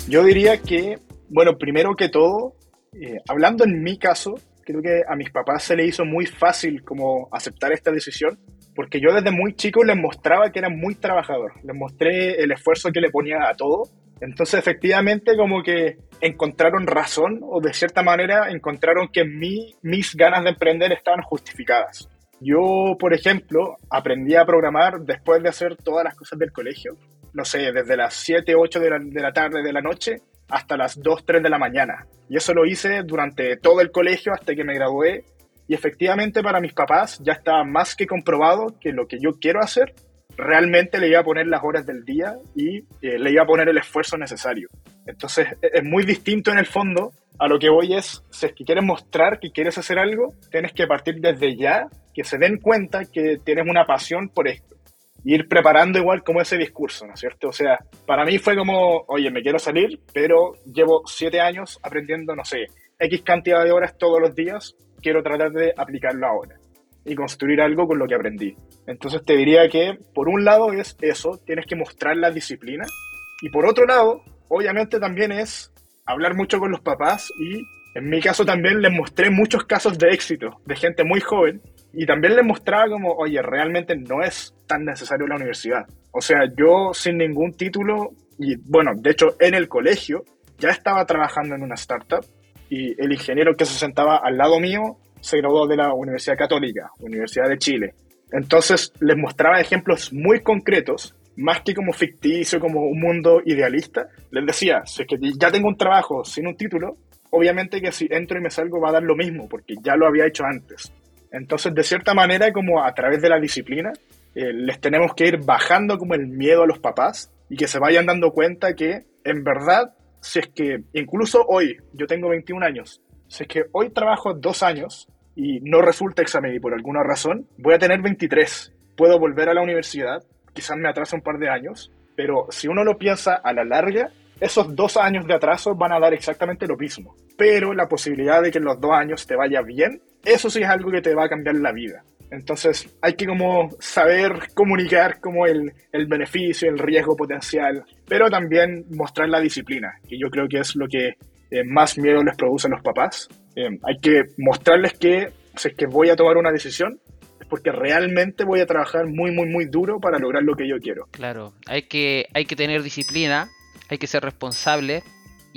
Yo diría que, bueno, primero que todo, eh, hablando en mi caso, creo que a mis papás se les hizo muy fácil como aceptar esta decisión, porque yo desde muy chico les mostraba que era muy trabajador, les mostré el esfuerzo que le ponía a todo, entonces efectivamente como que encontraron razón o de cierta manera encontraron que mi, mis ganas de emprender estaban justificadas. Yo, por ejemplo, aprendí a programar después de hacer todas las cosas del colegio no sé, desde las 7, 8 de la, de la tarde de la noche hasta las 2, 3 de la mañana. Y eso lo hice durante todo el colegio hasta que me gradué. Y efectivamente para mis papás ya estaba más que comprobado que lo que yo quiero hacer realmente le iba a poner las horas del día y eh, le iba a poner el esfuerzo necesario. Entonces e, es muy distinto en el fondo. A lo que voy es, si es que quieres mostrar que quieres hacer algo, tienes que partir desde ya, que se den cuenta que tienes una pasión por esto ir preparando igual como ese discurso, ¿no es cierto? O sea, para mí fue como, oye, me quiero salir, pero llevo siete años aprendiendo, no sé, X cantidad de horas todos los días, quiero tratar de aplicarlo ahora y construir algo con lo que aprendí. Entonces te diría que, por un lado es eso, tienes que mostrar la disciplina, y por otro lado, obviamente también es hablar mucho con los papás y en mi caso también les mostré muchos casos de éxito de gente muy joven y también les mostraba como, oye, realmente no es tan necesario la universidad. O sea, yo sin ningún título, y bueno, de hecho en el colegio ya estaba trabajando en una startup y el ingeniero que se sentaba al lado mío se graduó de la Universidad Católica, Universidad de Chile. Entonces les mostraba ejemplos muy concretos, más que como ficticio, como un mundo idealista. Les decía, si es que ya tengo un trabajo sin un título, obviamente que si entro y me salgo va a dar lo mismo, porque ya lo había hecho antes. Entonces, de cierta manera, como a través de la disciplina, eh, les tenemos que ir bajando como el miedo a los papás y que se vayan dando cuenta que, en verdad, si es que incluso hoy, yo tengo 21 años, si es que hoy trabajo dos años y no resulta examen y por alguna razón, voy a tener 23. Puedo volver a la universidad, quizás me atrase un par de años, pero si uno lo piensa a la larga, esos dos años de atraso van a dar exactamente lo mismo. Pero la posibilidad de que en los dos años te vaya bien, eso sí es algo que te va a cambiar la vida. Entonces hay que como saber comunicar como el, el beneficio, el riesgo potencial, pero también mostrar la disciplina, que yo creo que es lo que eh, más miedo les produce a los papás. Eh, hay que mostrarles que si es que voy a tomar una decisión, es porque realmente voy a trabajar muy, muy, muy duro para lograr lo que yo quiero. Claro, hay que, hay que tener disciplina, hay que ser responsable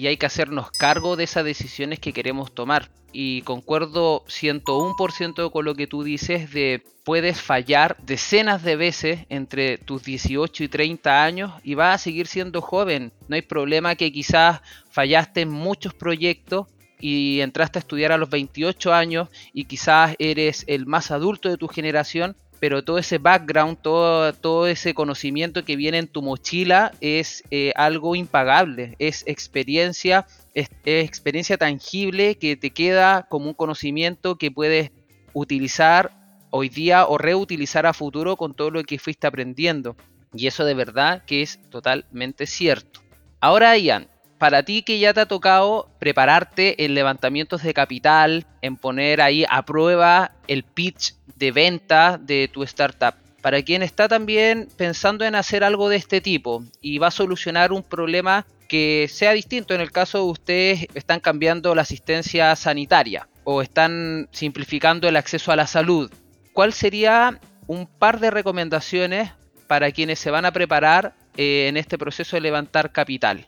y hay que hacernos cargo de esas decisiones que queremos tomar. Y concuerdo 101% con lo que tú dices de puedes fallar decenas de veces entre tus 18 y 30 años y vas a seguir siendo joven. No hay problema que quizás fallaste en muchos proyectos y entraste a estudiar a los 28 años y quizás eres el más adulto de tu generación pero todo ese background, todo, todo ese conocimiento que viene en tu mochila es eh, algo impagable, es experiencia, es, experiencia tangible que te queda como un conocimiento que puedes utilizar hoy día o reutilizar a futuro con todo lo que fuiste aprendiendo. Y eso de verdad que es totalmente cierto. Ahora, Ian, para ti que ya te ha tocado prepararte en levantamientos de capital, en poner ahí a prueba el pitch de venta de tu startup. para quien está también pensando en hacer algo de este tipo y va a solucionar un problema que sea distinto. En el caso de ustedes están cambiando la asistencia sanitaria o están simplificando el acceso a la salud. ¿Cuál sería un par de recomendaciones para quienes se van a preparar eh, en este proceso de levantar capital?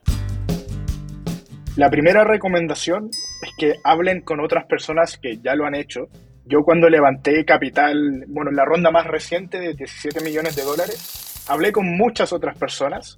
La primera recomendación es que hablen con otras personas que ya lo han hecho. Yo cuando levanté capital, bueno, en la ronda más reciente de 17 millones de dólares, hablé con muchas otras personas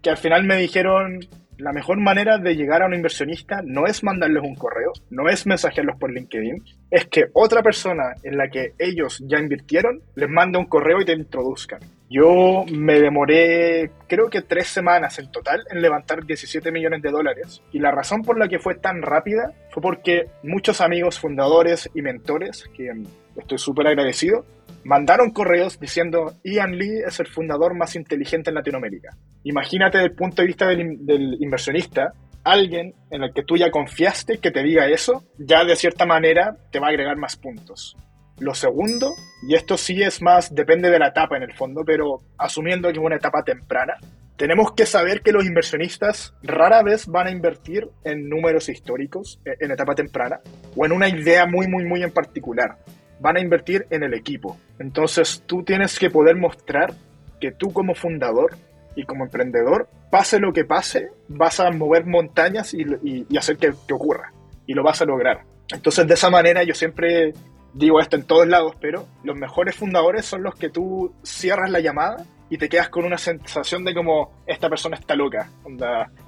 que al final me dijeron, la mejor manera de llegar a un inversionista no es mandarles un correo, no es mensajearlos por LinkedIn, es que otra persona en la que ellos ya invirtieron les mande un correo y te introduzcan. Yo me demoré creo que tres semanas en total en levantar 17 millones de dólares y la razón por la que fue tan rápida fue porque muchos amigos fundadores y mentores, que estoy súper agradecido, mandaron correos diciendo Ian Lee es el fundador más inteligente en Latinoamérica. Imagínate desde el punto de vista del, del, inversionista, alguien en el que tú ya confiaste que te diga eso, ya de cierta manera te va a agregar más puntos. Lo segundo, y esto sí es más, depende de la etapa en el fondo, pero asumiendo que es una etapa temprana, tenemos que saber que los inversionistas rara vez van a invertir en números históricos en etapa temprana o en una idea muy, muy, muy en particular van a invertir en el equipo. Entonces tú tienes que poder mostrar que tú como fundador y como emprendedor, pase lo que pase, vas a mover montañas y, hacer que, que, ocurra. Y lo vas a lograr. Entonces de esa manera yo siempre digo esto en todos lados, pero los mejores fundadores son los que tú cierras la llamada y te quedas con una sensación de como esta persona está loca,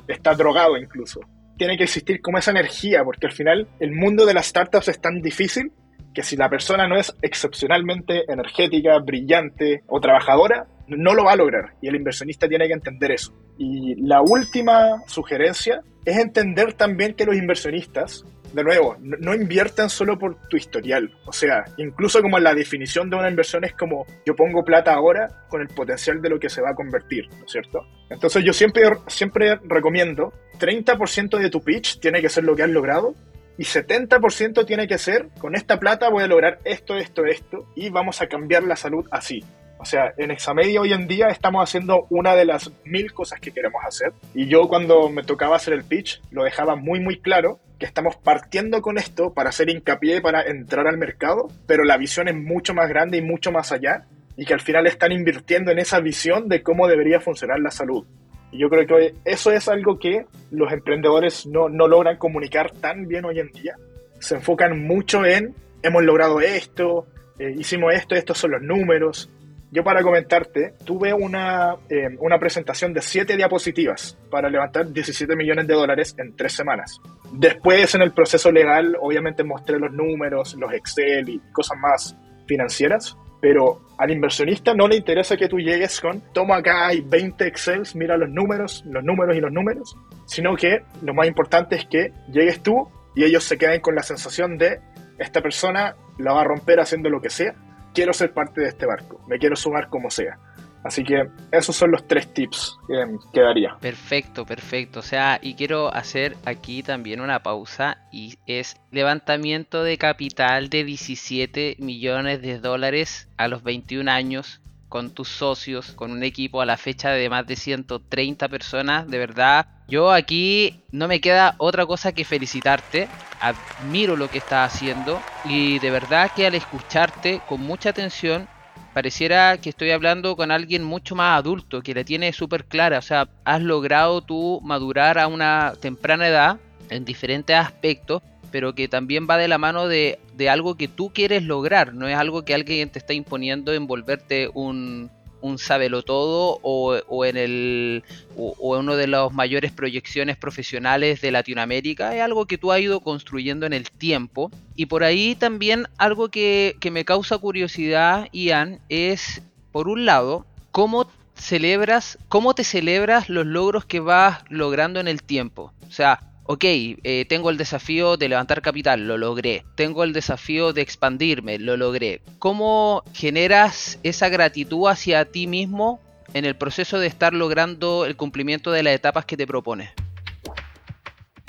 está drogado incluso. Tiene que existir como esa energía, porque al final el mundo de las startups es tan difícil que si la persona no es excepcionalmente energética, brillante o trabajadora, no lo va a lograr y el inversionista tiene que entender eso. Y la última sugerencia es entender también que los inversionistas, de nuevo, no, inviertan solo por tu historial. O sea, incluso como la definición de una inversión es como yo pongo plata ahora con el potencial de lo que se va a convertir, ¿no es cierto? Entonces yo siempre, siempre recomiendo 30% de tu pitch tiene que ser lo que has logrado y 70% tiene que ser, con esta plata voy a lograr esto, esto, esto, y vamos a cambiar la salud así. O sea, en Examedia hoy en día estamos haciendo una de las mil cosas que queremos hacer. Y yo cuando me tocaba hacer el pitch, lo dejaba muy, muy claro que estamos partiendo con esto para hacer hincapié, para entrar al mercado, pero la visión es mucho más grande y mucho más allá, y que al final están invirtiendo en esa visión de cómo debería funcionar la salud. Y yo creo que eso es algo que los emprendedores no, no logran comunicar tan bien hoy en día. Se enfocan mucho en, hemos logrado esto, eh, hicimos esto, estos son los números. Yo para comentarte, tuve una, eh, una presentación de siete diapositivas para levantar 17 millones de dólares en tres semanas. Después en el proceso legal, obviamente mostré los números, los Excel y cosas más financieras, pero al inversionista no le interesa que tú llegues con, toma acá hay 20 Excels, mira los números, los números y los números, sino que lo más importante es que llegues tú y ellos se queden con la sensación de, esta persona la va a romper haciendo lo que sea, quiero ser parte de este barco, me quiero sumar como sea. Así que esos son los tres tips que, daría. Perfecto, perfecto. O sea, y quiero hacer aquí también una pausa y es levantamiento de capital de 17 millones de dólares a los 21 años con tus socios, con un equipo a la fecha de más de 130 personas. De verdad, yo aquí no me queda otra cosa que felicitarte. Admiro lo que estás haciendo y de verdad que al escucharte con mucha atención pareciera que estoy hablando con alguien mucho más adulto, que la tiene súper clara. O sea, has logrado tú madurar a una temprana edad en diferentes aspectos, pero que también va de la mano de, de algo que tú quieres lograr. No es algo que alguien te está imponiendo en volverte un, un sábelo todo o, en el o, uno de las mayores proyecciones profesionales de Latinoamérica es algo que tú has ido construyendo en el tiempo. Y por ahí también algo que, que me causa curiosidad Ian es por un lado cómo celebras cómo te celebras los logros que vas logrando en el tiempo. O sea ok, eh, tengo el desafío de levantar capital, lo logré. Tengo el desafío de expandirme, lo logré. ¿Cómo generas esa gratitud hacia ti mismo en el proceso de estar logrando el cumplimiento de las etapas que te propones?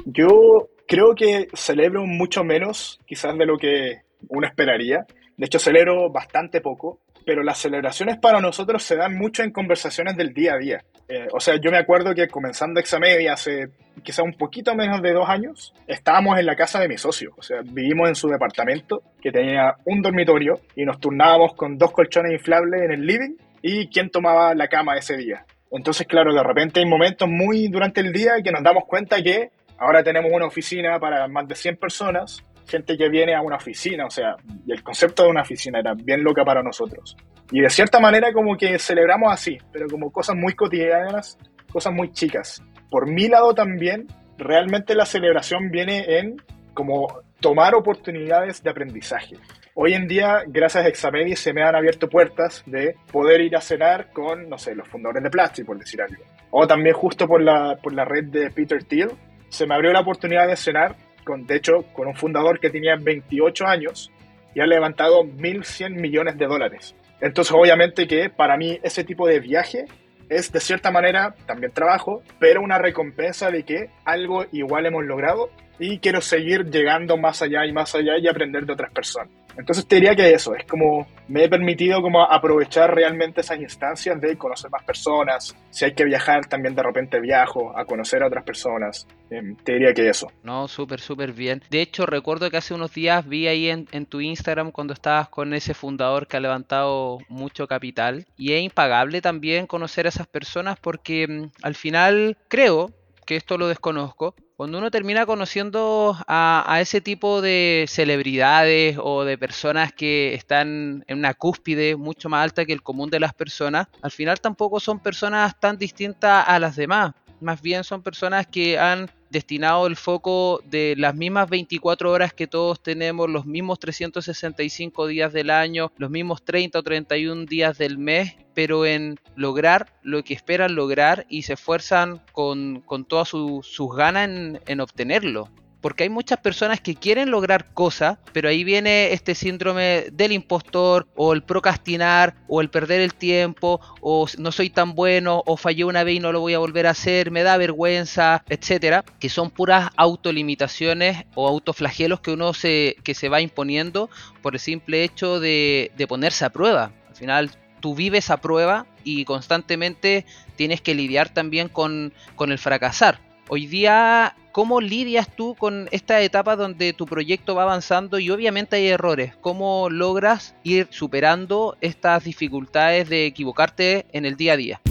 Yo creo que celebro mucho menos quizás de lo que uno esperaría. De hecho, celebro bastante poco. pero las celebraciones para nosotros se dan mucho en conversaciones del día a día. Eh, o sea, yo me acuerdo que comenzando Examedia hace quizá un poquito menos de dos años, estábamos en la casa de mi socio. O sea, vivimos en su departamento que tenía un dormitorio y nos turnábamos con dos colchones inflables en el living y quién tomaba la cama ese día. Entonces, claro, de repente hay momentos muy durante el día que nos damos cuenta que ahora tenemos una oficina para más de 100 personas, gente que viene a una oficina, o sea, el concepto de una oficina era bien loca para nosotros. Y de cierta manera como que celebramos así, pero como cosas muy cotidianas, cosas muy chicas. Por mi lado también, realmente la celebración viene en como tomar oportunidades de aprendizaje. Hoy en día, gracias a Examedi, se me han abierto puertas de poder ir a cenar con, no sé, los fundadores de Plastic, por decir algo. O también justo por la, por la red de Peter Thiel, se me abrió la oportunidad de cenar, con, de hecho, con un fundador que tenía 28 años y ha levantado 1.100 millones de dólares. Entonces, obviamente que para mí ese tipo de viaje es de cierta manera también trabajo, pero una recompensa de que algo igual hemos logrado y quiero seguir llegando más allá y más allá y aprender de otras personas. Entonces te diría que eso, es como me he permitido como aprovechar realmente esas instancias de conocer más personas, si hay que viajar también de repente viajo a conocer a otras personas, em, te diría que eso. No, súper, súper bien. De hecho, recuerdo que hace unos días vi ahí en, en tu Instagram cuando estabas con ese fundador que ha levantado mucho capital y es impagable también conocer a esas personas porque mm, al final creo que esto lo desconozco, cuando uno termina conociendo a, ese tipo de celebridades o de personas que están en una cúspide mucho más alta que el común de las personas, al final tampoco son personas tan distintas a las demás. Más bien son personas que han destinado el foco de las mismas 24 horas que todos tenemos, los mismos 365 días del año, los mismos 30 o 31 días del mes, pero en lograr lo que esperan lograr y se esfuerzan con, con todas sus ganas en, en obtenerlo porque hay muchas personas que quieren lograr cosas, pero ahí viene este síndrome del impostor o el procrastinar o el perder el tiempo o no soy tan bueno o fallé una vez y no lo voy a volver a hacer, me da vergüenza, etcétera, que son puras autolimitaciones o autoflagelos que uno se que se va imponiendo por el simple hecho de, de ponerse a prueba. Al final tú vives a prueba y constantemente tienes que lidiar también con, con el fracasar. Hoy día ¿Cómo lidias tú con esta etapa donde tu proyecto va avanzando y obviamente hay errores? ¿Cómo logras ir superando estas dificultades de equivocarte en el día a día?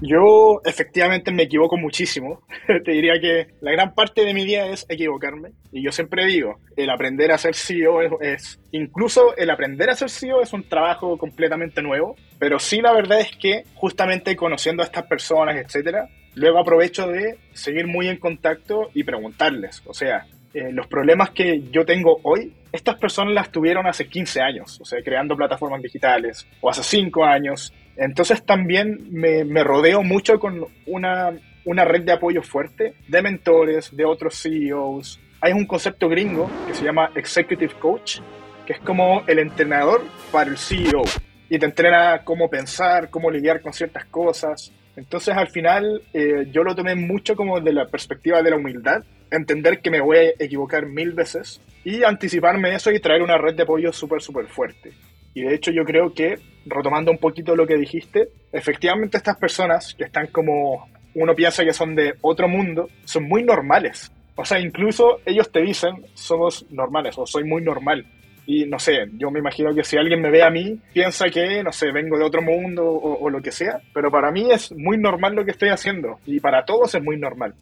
Yo efectivamente me equivoco muchísimo. Te diría que la gran parte de mi día es equivocarme. Y yo siempre digo, el aprender a ser CEO es, es, incluso el aprender a ser CEO es un trabajo completamente nuevo. Pero sí la verdad es que justamente conociendo a estas personas, etcétera, luego aprovecho de seguir muy en contacto y preguntarles, o sea, eh, los problemas que yo tengo hoy, estas personas las tuvieron hace 15 años, o sea, creando plataformas digitales, o hace 5 años. Entonces también me, me rodeo mucho con una, una red de apoyo fuerte, de mentores, de otros CEOs. Hay un concepto gringo que se llama Executive Coach, que es como el entrenador para el CEO. Y te entrena cómo pensar, cómo lidiar con ciertas cosas, entonces al final eh, yo lo tomé mucho como de la perspectiva de la humildad, entender que me voy a equivocar mil veces y anticiparme eso y traer una red de apoyo súper, súper fuerte. Y de hecho yo creo que, retomando un poquito lo que dijiste, efectivamente estas personas que están como uno piensa que son de otro mundo, son muy normales. O sea, incluso ellos te dicen, somos normales o soy muy normal. Y no sé, yo me imagino que si alguien me ve a mí, piensa que, no sé, vengo de otro mundo o, lo que sea, pero para mí es muy normal lo que estoy haciendo y para todos es muy normal.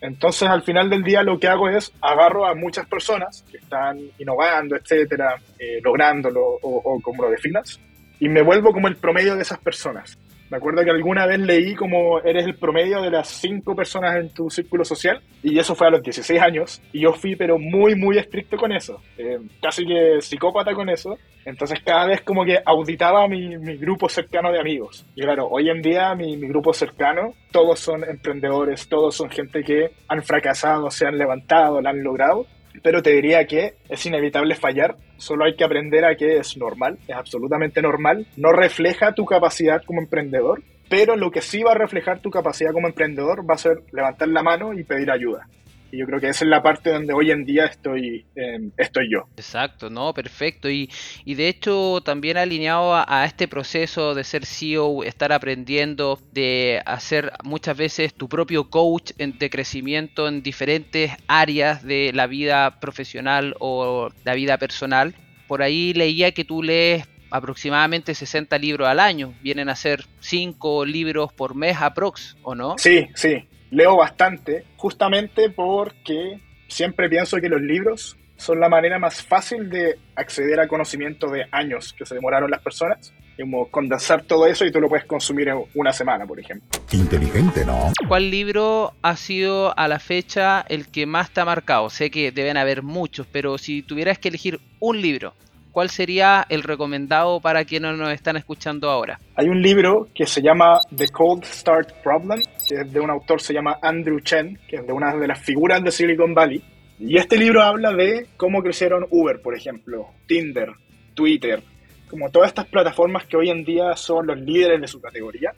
Entonces, al final del día, lo que hago es agarro a muchas personas que están innovando, etcétera, eh, lográndolo o, o como lo definas, y me vuelvo como el promedio de esas personas. Me acuerdo que alguna vez leí como eres el promedio de las cinco personas en tu círculo social y eso fue a los 16 años y yo fui pero muy muy estricto con eso, eh, casi que psicópata con eso. Entonces cada vez como que auditaba mi, mi grupo cercano de amigos. Y claro, hoy en día mi, mi grupo cercano, todos son emprendedores, todos son gente que han fracasado, se han levantado, lo han logrado pero te diría que es inevitable fallar, solo hay que aprender a que es normal, es absolutamente normal, no refleja tu capacidad como emprendedor, pero lo que sí va a reflejar tu capacidad como emprendedor va a ser levantar la mano y pedir ayuda. Y yo creo que esa es la parte donde hoy en día estoy, eh, estoy yo. Exacto, no, perfecto. Y, y de hecho también alineado a, a, este proceso de ser CEO, estar aprendiendo, de hacer muchas veces tu propio coach en, de crecimiento en diferentes áreas de la vida profesional o la vida personal. Por ahí leía que tú lees aproximadamente 60 libros al año. Vienen a ser 5 libros por mes aprox, ¿o no? Sí, sí. Leo bastante, justamente porque siempre pienso que los libros son la manera más fácil de acceder a conocimiento de años que se demoraron las personas. Como condensar todo eso y tú lo puedes consumir en una semana, por ejemplo. Inteligente, ¿no? ¿Cuál libro ha sido a la fecha el que más te ha marcado? Sé que deben haber muchos, pero si tuvieras que elegir un libro, ¿cuál sería el recomendado para quienes nos están escuchando ahora? Hay un libro que se llama The Cold Start Problem, que es de un autor se llama Andrew Chen, que es de una de las figuras de Silicon Valley. Y este libro habla de cómo crecieron Uber, por ejemplo, Tinder, Twitter, como todas estas plataformas que hoy en día son los líderes de su categoría.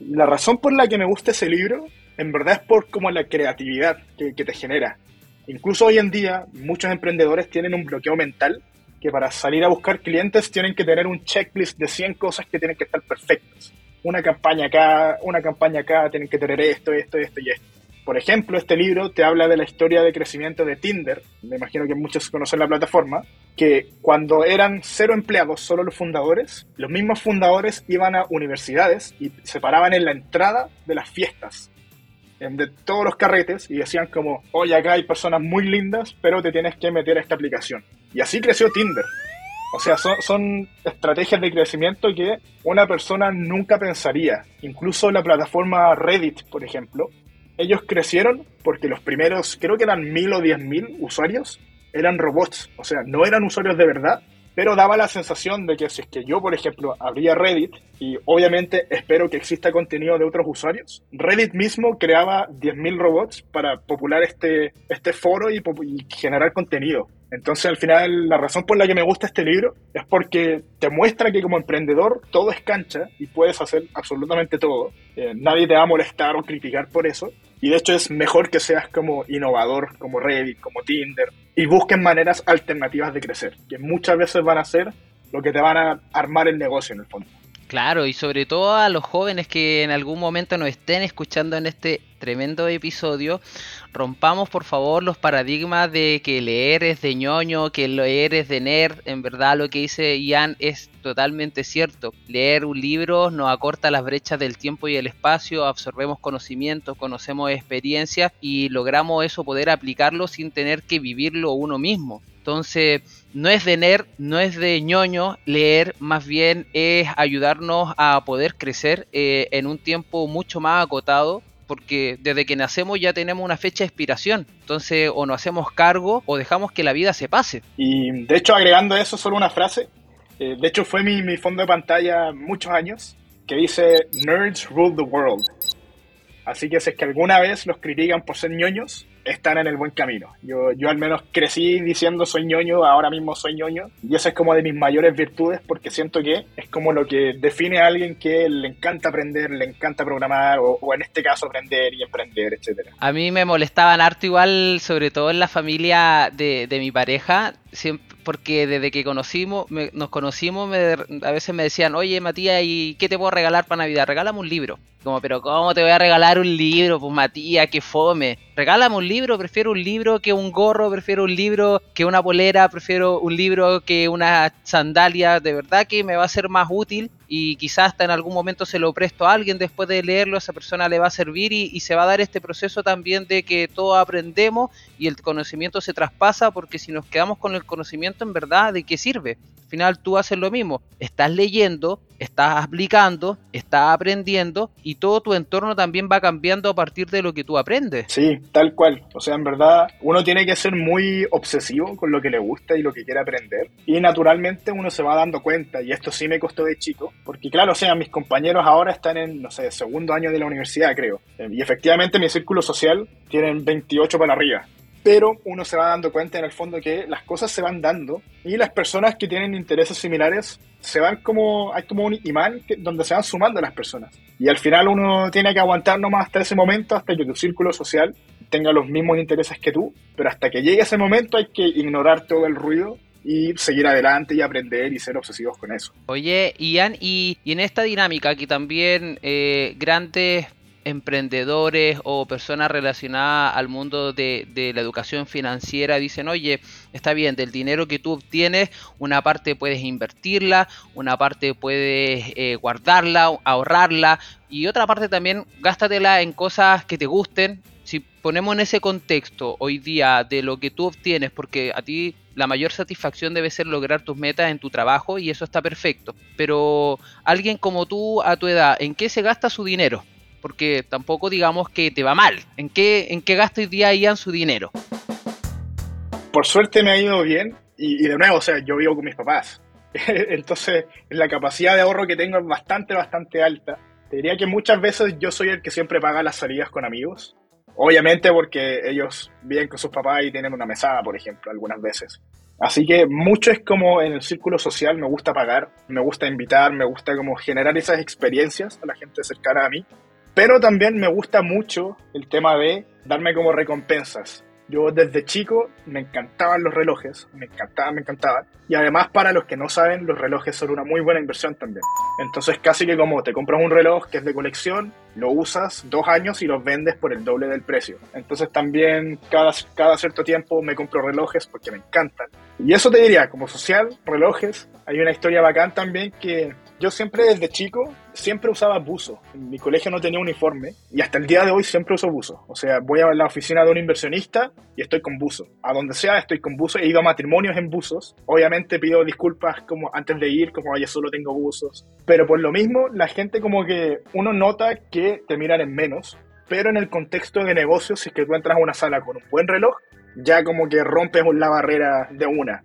La razón por la que me gusta ese libro, en verdad es por como la creatividad que, que te genera. Incluso hoy en día muchos emprendedores tienen un bloqueo mental que para salir a buscar clientes tienen que tener un checklist de 100 cosas que tienen que estar perfectas. Una campaña acá, una campaña acá, tienen que tener esto, esto, esto y esto. Por ejemplo, este libro te habla de la historia de crecimiento de Tinder, me imagino que muchos conocen la plataforma, que cuando eran cero empleados, solo los fundadores, los mismos fundadores iban a universidades y se paraban en la entrada de las fiestas de todos los carretes y decían como, oye, acá hay personas muy lindas, pero te tienes que meter a esta aplicación. Y así creció Tinder. O sea, son, son, estrategias de crecimiento que una persona nunca pensaría. Incluso la plataforma Reddit, por ejemplo, ellos crecieron porque los primeros, creo que eran mil o diez mil usuarios, eran robots. O sea, no eran usuarios de verdad, pero daba la sensación de que si es que yo, por ejemplo, abría Reddit y obviamente espero que exista contenido de otros usuarios, Reddit mismo creaba 10.000 robots para popular este, este foro y, y generar contenido. Entonces, al final, la razón por la que me gusta este libro es porque te muestra que como emprendedor todo es cancha y puedes hacer absolutamente todo. Eh, nadie te va a molestar o criticar por eso. Y de hecho es mejor que seas como innovador, como Reddit, como Tinder, y busquen maneras alternativas de crecer, que muchas veces van a ser lo que te van a armar el negocio en el fondo. Claro, y sobre todo a los jóvenes que en algún momento nos estén escuchando en este tremendo episodio, rompamos por favor los paradigmas de que leer es de ñoño, que leer es de nerd. En verdad lo que dice Ian es totalmente cierto. Leer un libro nos acorta las brechas del tiempo y el espacio, absorbemos conocimientos, conocemos experiencias y logramos eso poder aplicarlo sin tener que vivirlo uno mismo. Entonces, no es de nerd, no es de ñoño leer, más bien es ayudarnos a poder crecer eh, en un tiempo mucho más acotado, porque desde que nacemos ya tenemos una fecha de expiración. Entonces, o nos hacemos cargo o dejamos que la vida se pase. Y de hecho, agregando eso solo una frase, eh, de hecho fue mi, mi fondo de pantalla muchos años, que dice, Nerds rule the world. Así que si es que alguna vez los critican por ser ñoños, están en el buen camino. Yo, yo al menos crecí diciendo soy ñoño, ahora mismo soy ñoño, y esa es como de mis mayores virtudes porque siento que es como lo que define a alguien que le encanta aprender, le encanta programar, o, o en este caso aprender y emprender, etcétera. A mí me molestaban harto igual, sobre todo en la familia de, de mi pareja, siempre, porque desde que conocimos, me, nos conocimos, me, a veces me decían, oye Matías, ¿y qué te puedo regalar para Navidad? Regálame un libro. Como, pero ¿cómo te voy a regalar un libro? Pues Matías, qué fome. Regálame un libro, prefiero un libro que un gorro, prefiero un libro que una polera, prefiero un libro que una sandalia. De verdad que me va a ser más útil y quizás hasta en algún momento se lo presto a alguien después de leerlo, esa persona le va a servir y, y, se va a dar este proceso también de que todos aprendemos y el conocimiento se traspasa porque si nos quedamos con el conocimiento en verdad, ¿de qué sirve? Al final tú haces lo mismo, estás leyendo, estás aplicando, estás aprendiendo y todo tu entorno también va cambiando a partir de lo que tú aprendes. Sí, tal cual. O sea, en verdad uno tiene que ser muy obsesivo con lo que le gusta y lo que quiere aprender y naturalmente uno se va dando cuenta y esto sí me costó de chico porque claro, o sea, mis compañeros ahora están en, no sé, segundo año de la universidad, creo. Y efectivamente mi círculo social tienen 28 para arriba. Pero uno se va dando cuenta en el fondo que las cosas se van dando y las personas que tienen intereses similares se van como, hay como un imán que, donde se van sumando las personas. Y al final uno tiene que aguantar nomás hasta ese momento, hasta que tu círculo social tenga los mismos intereses que tú, pero hasta que llegue ese momento hay que ignorar todo el ruido y seguir adelante y aprender y ser obsesivos con eso. Oye, Ian, y, y en esta dinámica que también eh, grandes emprendedores o personas relacionadas al mundo de, la educación financiera dicen, oye, está bien, del dinero que tú obtienes, una parte puedes invertirla, una parte puedes eh, guardarla, ahorrarla, y otra parte también gástatela en cosas que te gusten. Si ponemos en ese contexto hoy día de lo que tú obtienes, porque a ti la mayor satisfacción debe ser lograr tus metas en tu trabajo y eso está perfecto. Pero alguien como tú a tu edad, ¿en qué se gasta su dinero? Porque tampoco digamos que te va mal. ¿En qué, en qué gasta hoy día Ian su dinero? Por suerte me ha ido bien y, y de nuevo, o sea, yo vivo con mis papás. Entonces, la capacidad de ahorro que tengo es bastante, bastante alta. Te diría que muchas veces yo soy el que siempre paga las salidas con amigos. Obviamente porque ellos viven con sus papás y tienen una mesada, por ejemplo, algunas veces. Así que mucho es como en el círculo social, me gusta pagar, me gusta invitar, me gusta como generar esas experiencias a la gente cercana a mí. Pero también me gusta mucho el tema de darme como recompensas. Yo desde chico me encantaban los relojes, me encantaban, me encantaban. Y además para los que no saben, los relojes son una muy buena inversión también. Entonces casi que como te compras un reloj que es de colección, lo usas dos años y los vendes por el doble del precio. Entonces también cada, cada cierto tiempo me compro relojes porque me encantan. Y eso te diría, como social, relojes. Hay una historia bacán también que yo siempre desde chico, siempre usaba buzo. En mi colegio no tenía uniforme y hasta el día de hoy siempre uso buzo. O sea, voy a la oficina de un inversionista y estoy con buzo. A donde sea estoy con buzo. He ido a matrimonios en buzos. Obviamente pido disculpas como antes de ir, como yo solo tengo buzos. Pero por lo mismo, la gente como que uno nota que te miran en menos. Pero en el contexto de negocios, si es que tú entras a una sala con un buen reloj, ya como que rompes la barrera de una.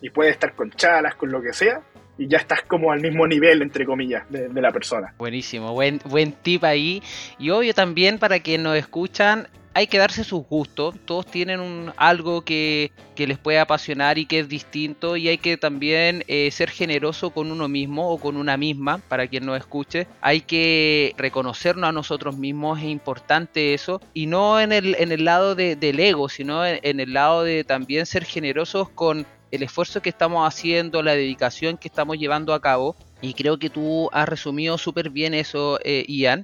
Y puedes estar con chalas, con lo que sea, y ya estás como al mismo nivel, entre comillas, de, la persona. Buenísimo, buen, buen tip ahí. Y obvio también para quienes nos escuchan, hay que darse sus gustos. Todos tienen un, algo que, que, les puede apasionar y que es distinto. Y hay que también eh, ser generoso con uno mismo o con una misma, para quien nos escuche. Hay que reconocernos a nosotros mismos, es importante eso. Y no en el, en el lado de, del ego, sino en, en el lado de también ser generosos con el esfuerzo que estamos haciendo, la dedicación que estamos llevando a cabo. Y creo que tú has resumido súper bien eso, eh, Ian.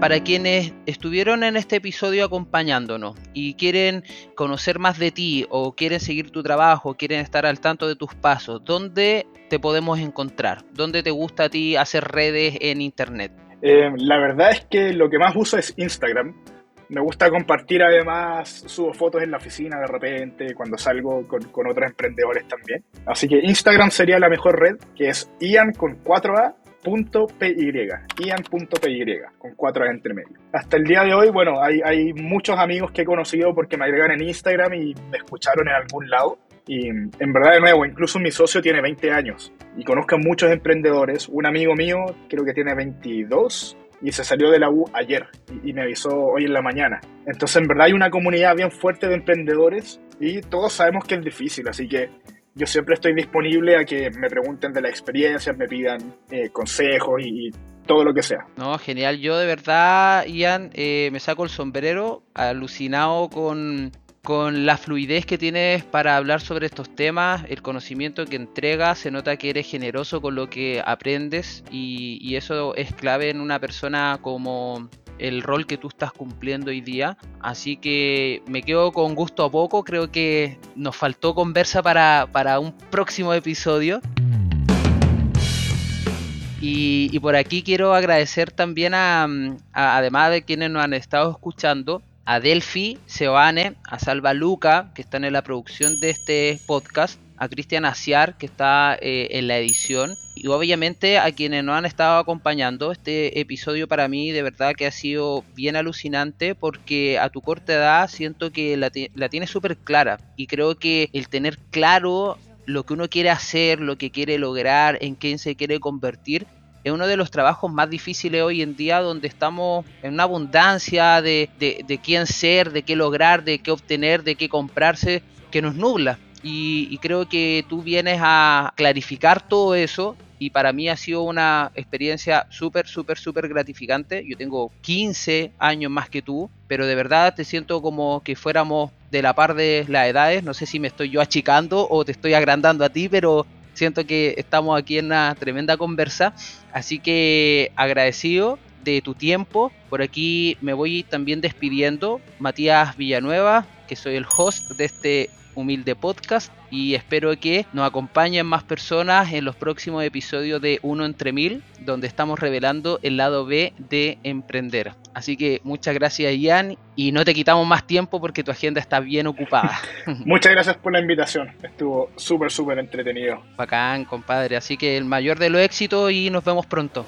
Para quienes estuvieron en este episodio acompañándonos y quieren conocer más de ti o quieren seguir tu trabajo, quieren estar al tanto de tus pasos, ¿dónde te podemos encontrar? ¿Dónde te gusta a ti hacer redes en Internet? Eh, la verdad es que lo que más uso es Instagram. Me gusta compartir además, subo fotos en la oficina de repente, cuando salgo con, con, otros emprendedores también. Así que Instagram sería la mejor red, que es ian con 4A. .py, ian.py, con 4 A entre medio. Hasta el día de hoy, bueno, hay, hay muchos amigos que he conocido porque me agregan en Instagram y me escucharon en algún lado. Y en verdad, de nuevo, incluso mi socio tiene 20 años y conozco a muchos emprendedores. Un amigo mío creo que tiene 22 y se salió de la U ayer y, me avisó hoy en la mañana. Entonces, en verdad hay una comunidad bien fuerte de emprendedores y todos sabemos que es difícil, así que yo siempre estoy disponible a que me pregunten de la experiencia, me pidan eh, consejos y, y, todo lo que sea. No, genial. Yo de verdad, Ian, eh, me saco el sombrero, alucinado con con la fluidez que tienes para hablar sobre estos temas, el conocimiento que entregas, se nota que eres generoso con lo que aprendes y, eso es clave en una persona como el rol que tú estás cumpliendo hoy día. Así que me quedo con gusto a poco, creo que nos faltó conversa para, para un próximo episodio. Y, y, por aquí quiero agradecer también a, a, además de quienes nos han estado escuchando, a Delphi, Seoane, a Salva Luca, que están en la producción de este podcast, a Cristian Asiar, que está eh, en la edición, y obviamente a quienes nos han estado acompañando. Este episodio para mí de verdad que ha sido bien alucinante porque a tu corta edad siento que la, la tienes súper clara y creo que el tener claro lo que uno quiere hacer, lo que quiere lograr, en quién se quiere convertir, es uno de los trabajos más difíciles hoy en día donde estamos en una abundancia de, de, quién ser, de qué lograr, de qué obtener, de qué comprarse, que nos nubla. Y, y, creo que tú vienes a clarificar todo eso y para mí ha sido una experiencia súper, súper, súper gratificante. Yo tengo 15 años más que tú, pero de verdad te siento como que fuéramos de la par de las edades. No sé si me estoy yo achicando o te estoy agrandando a ti, pero siento que estamos aquí en una tremenda conversa. Así que agradecido de tu tiempo. Por aquí me voy también despidiendo. Matías Villanueva, que soy el host de este humilde podcast y espero que nos acompañen más personas en los próximos episodios de Uno entre Mil, donde estamos revelando el lado B de emprender. Así que muchas gracias Ian y no te quitamos más tiempo porque tu agenda está bien ocupada. Muchas gracias por la invitación, estuvo súper, súper entretenido. Bacán, compadre. Así que el mayor de los éxitos y nos vemos pronto.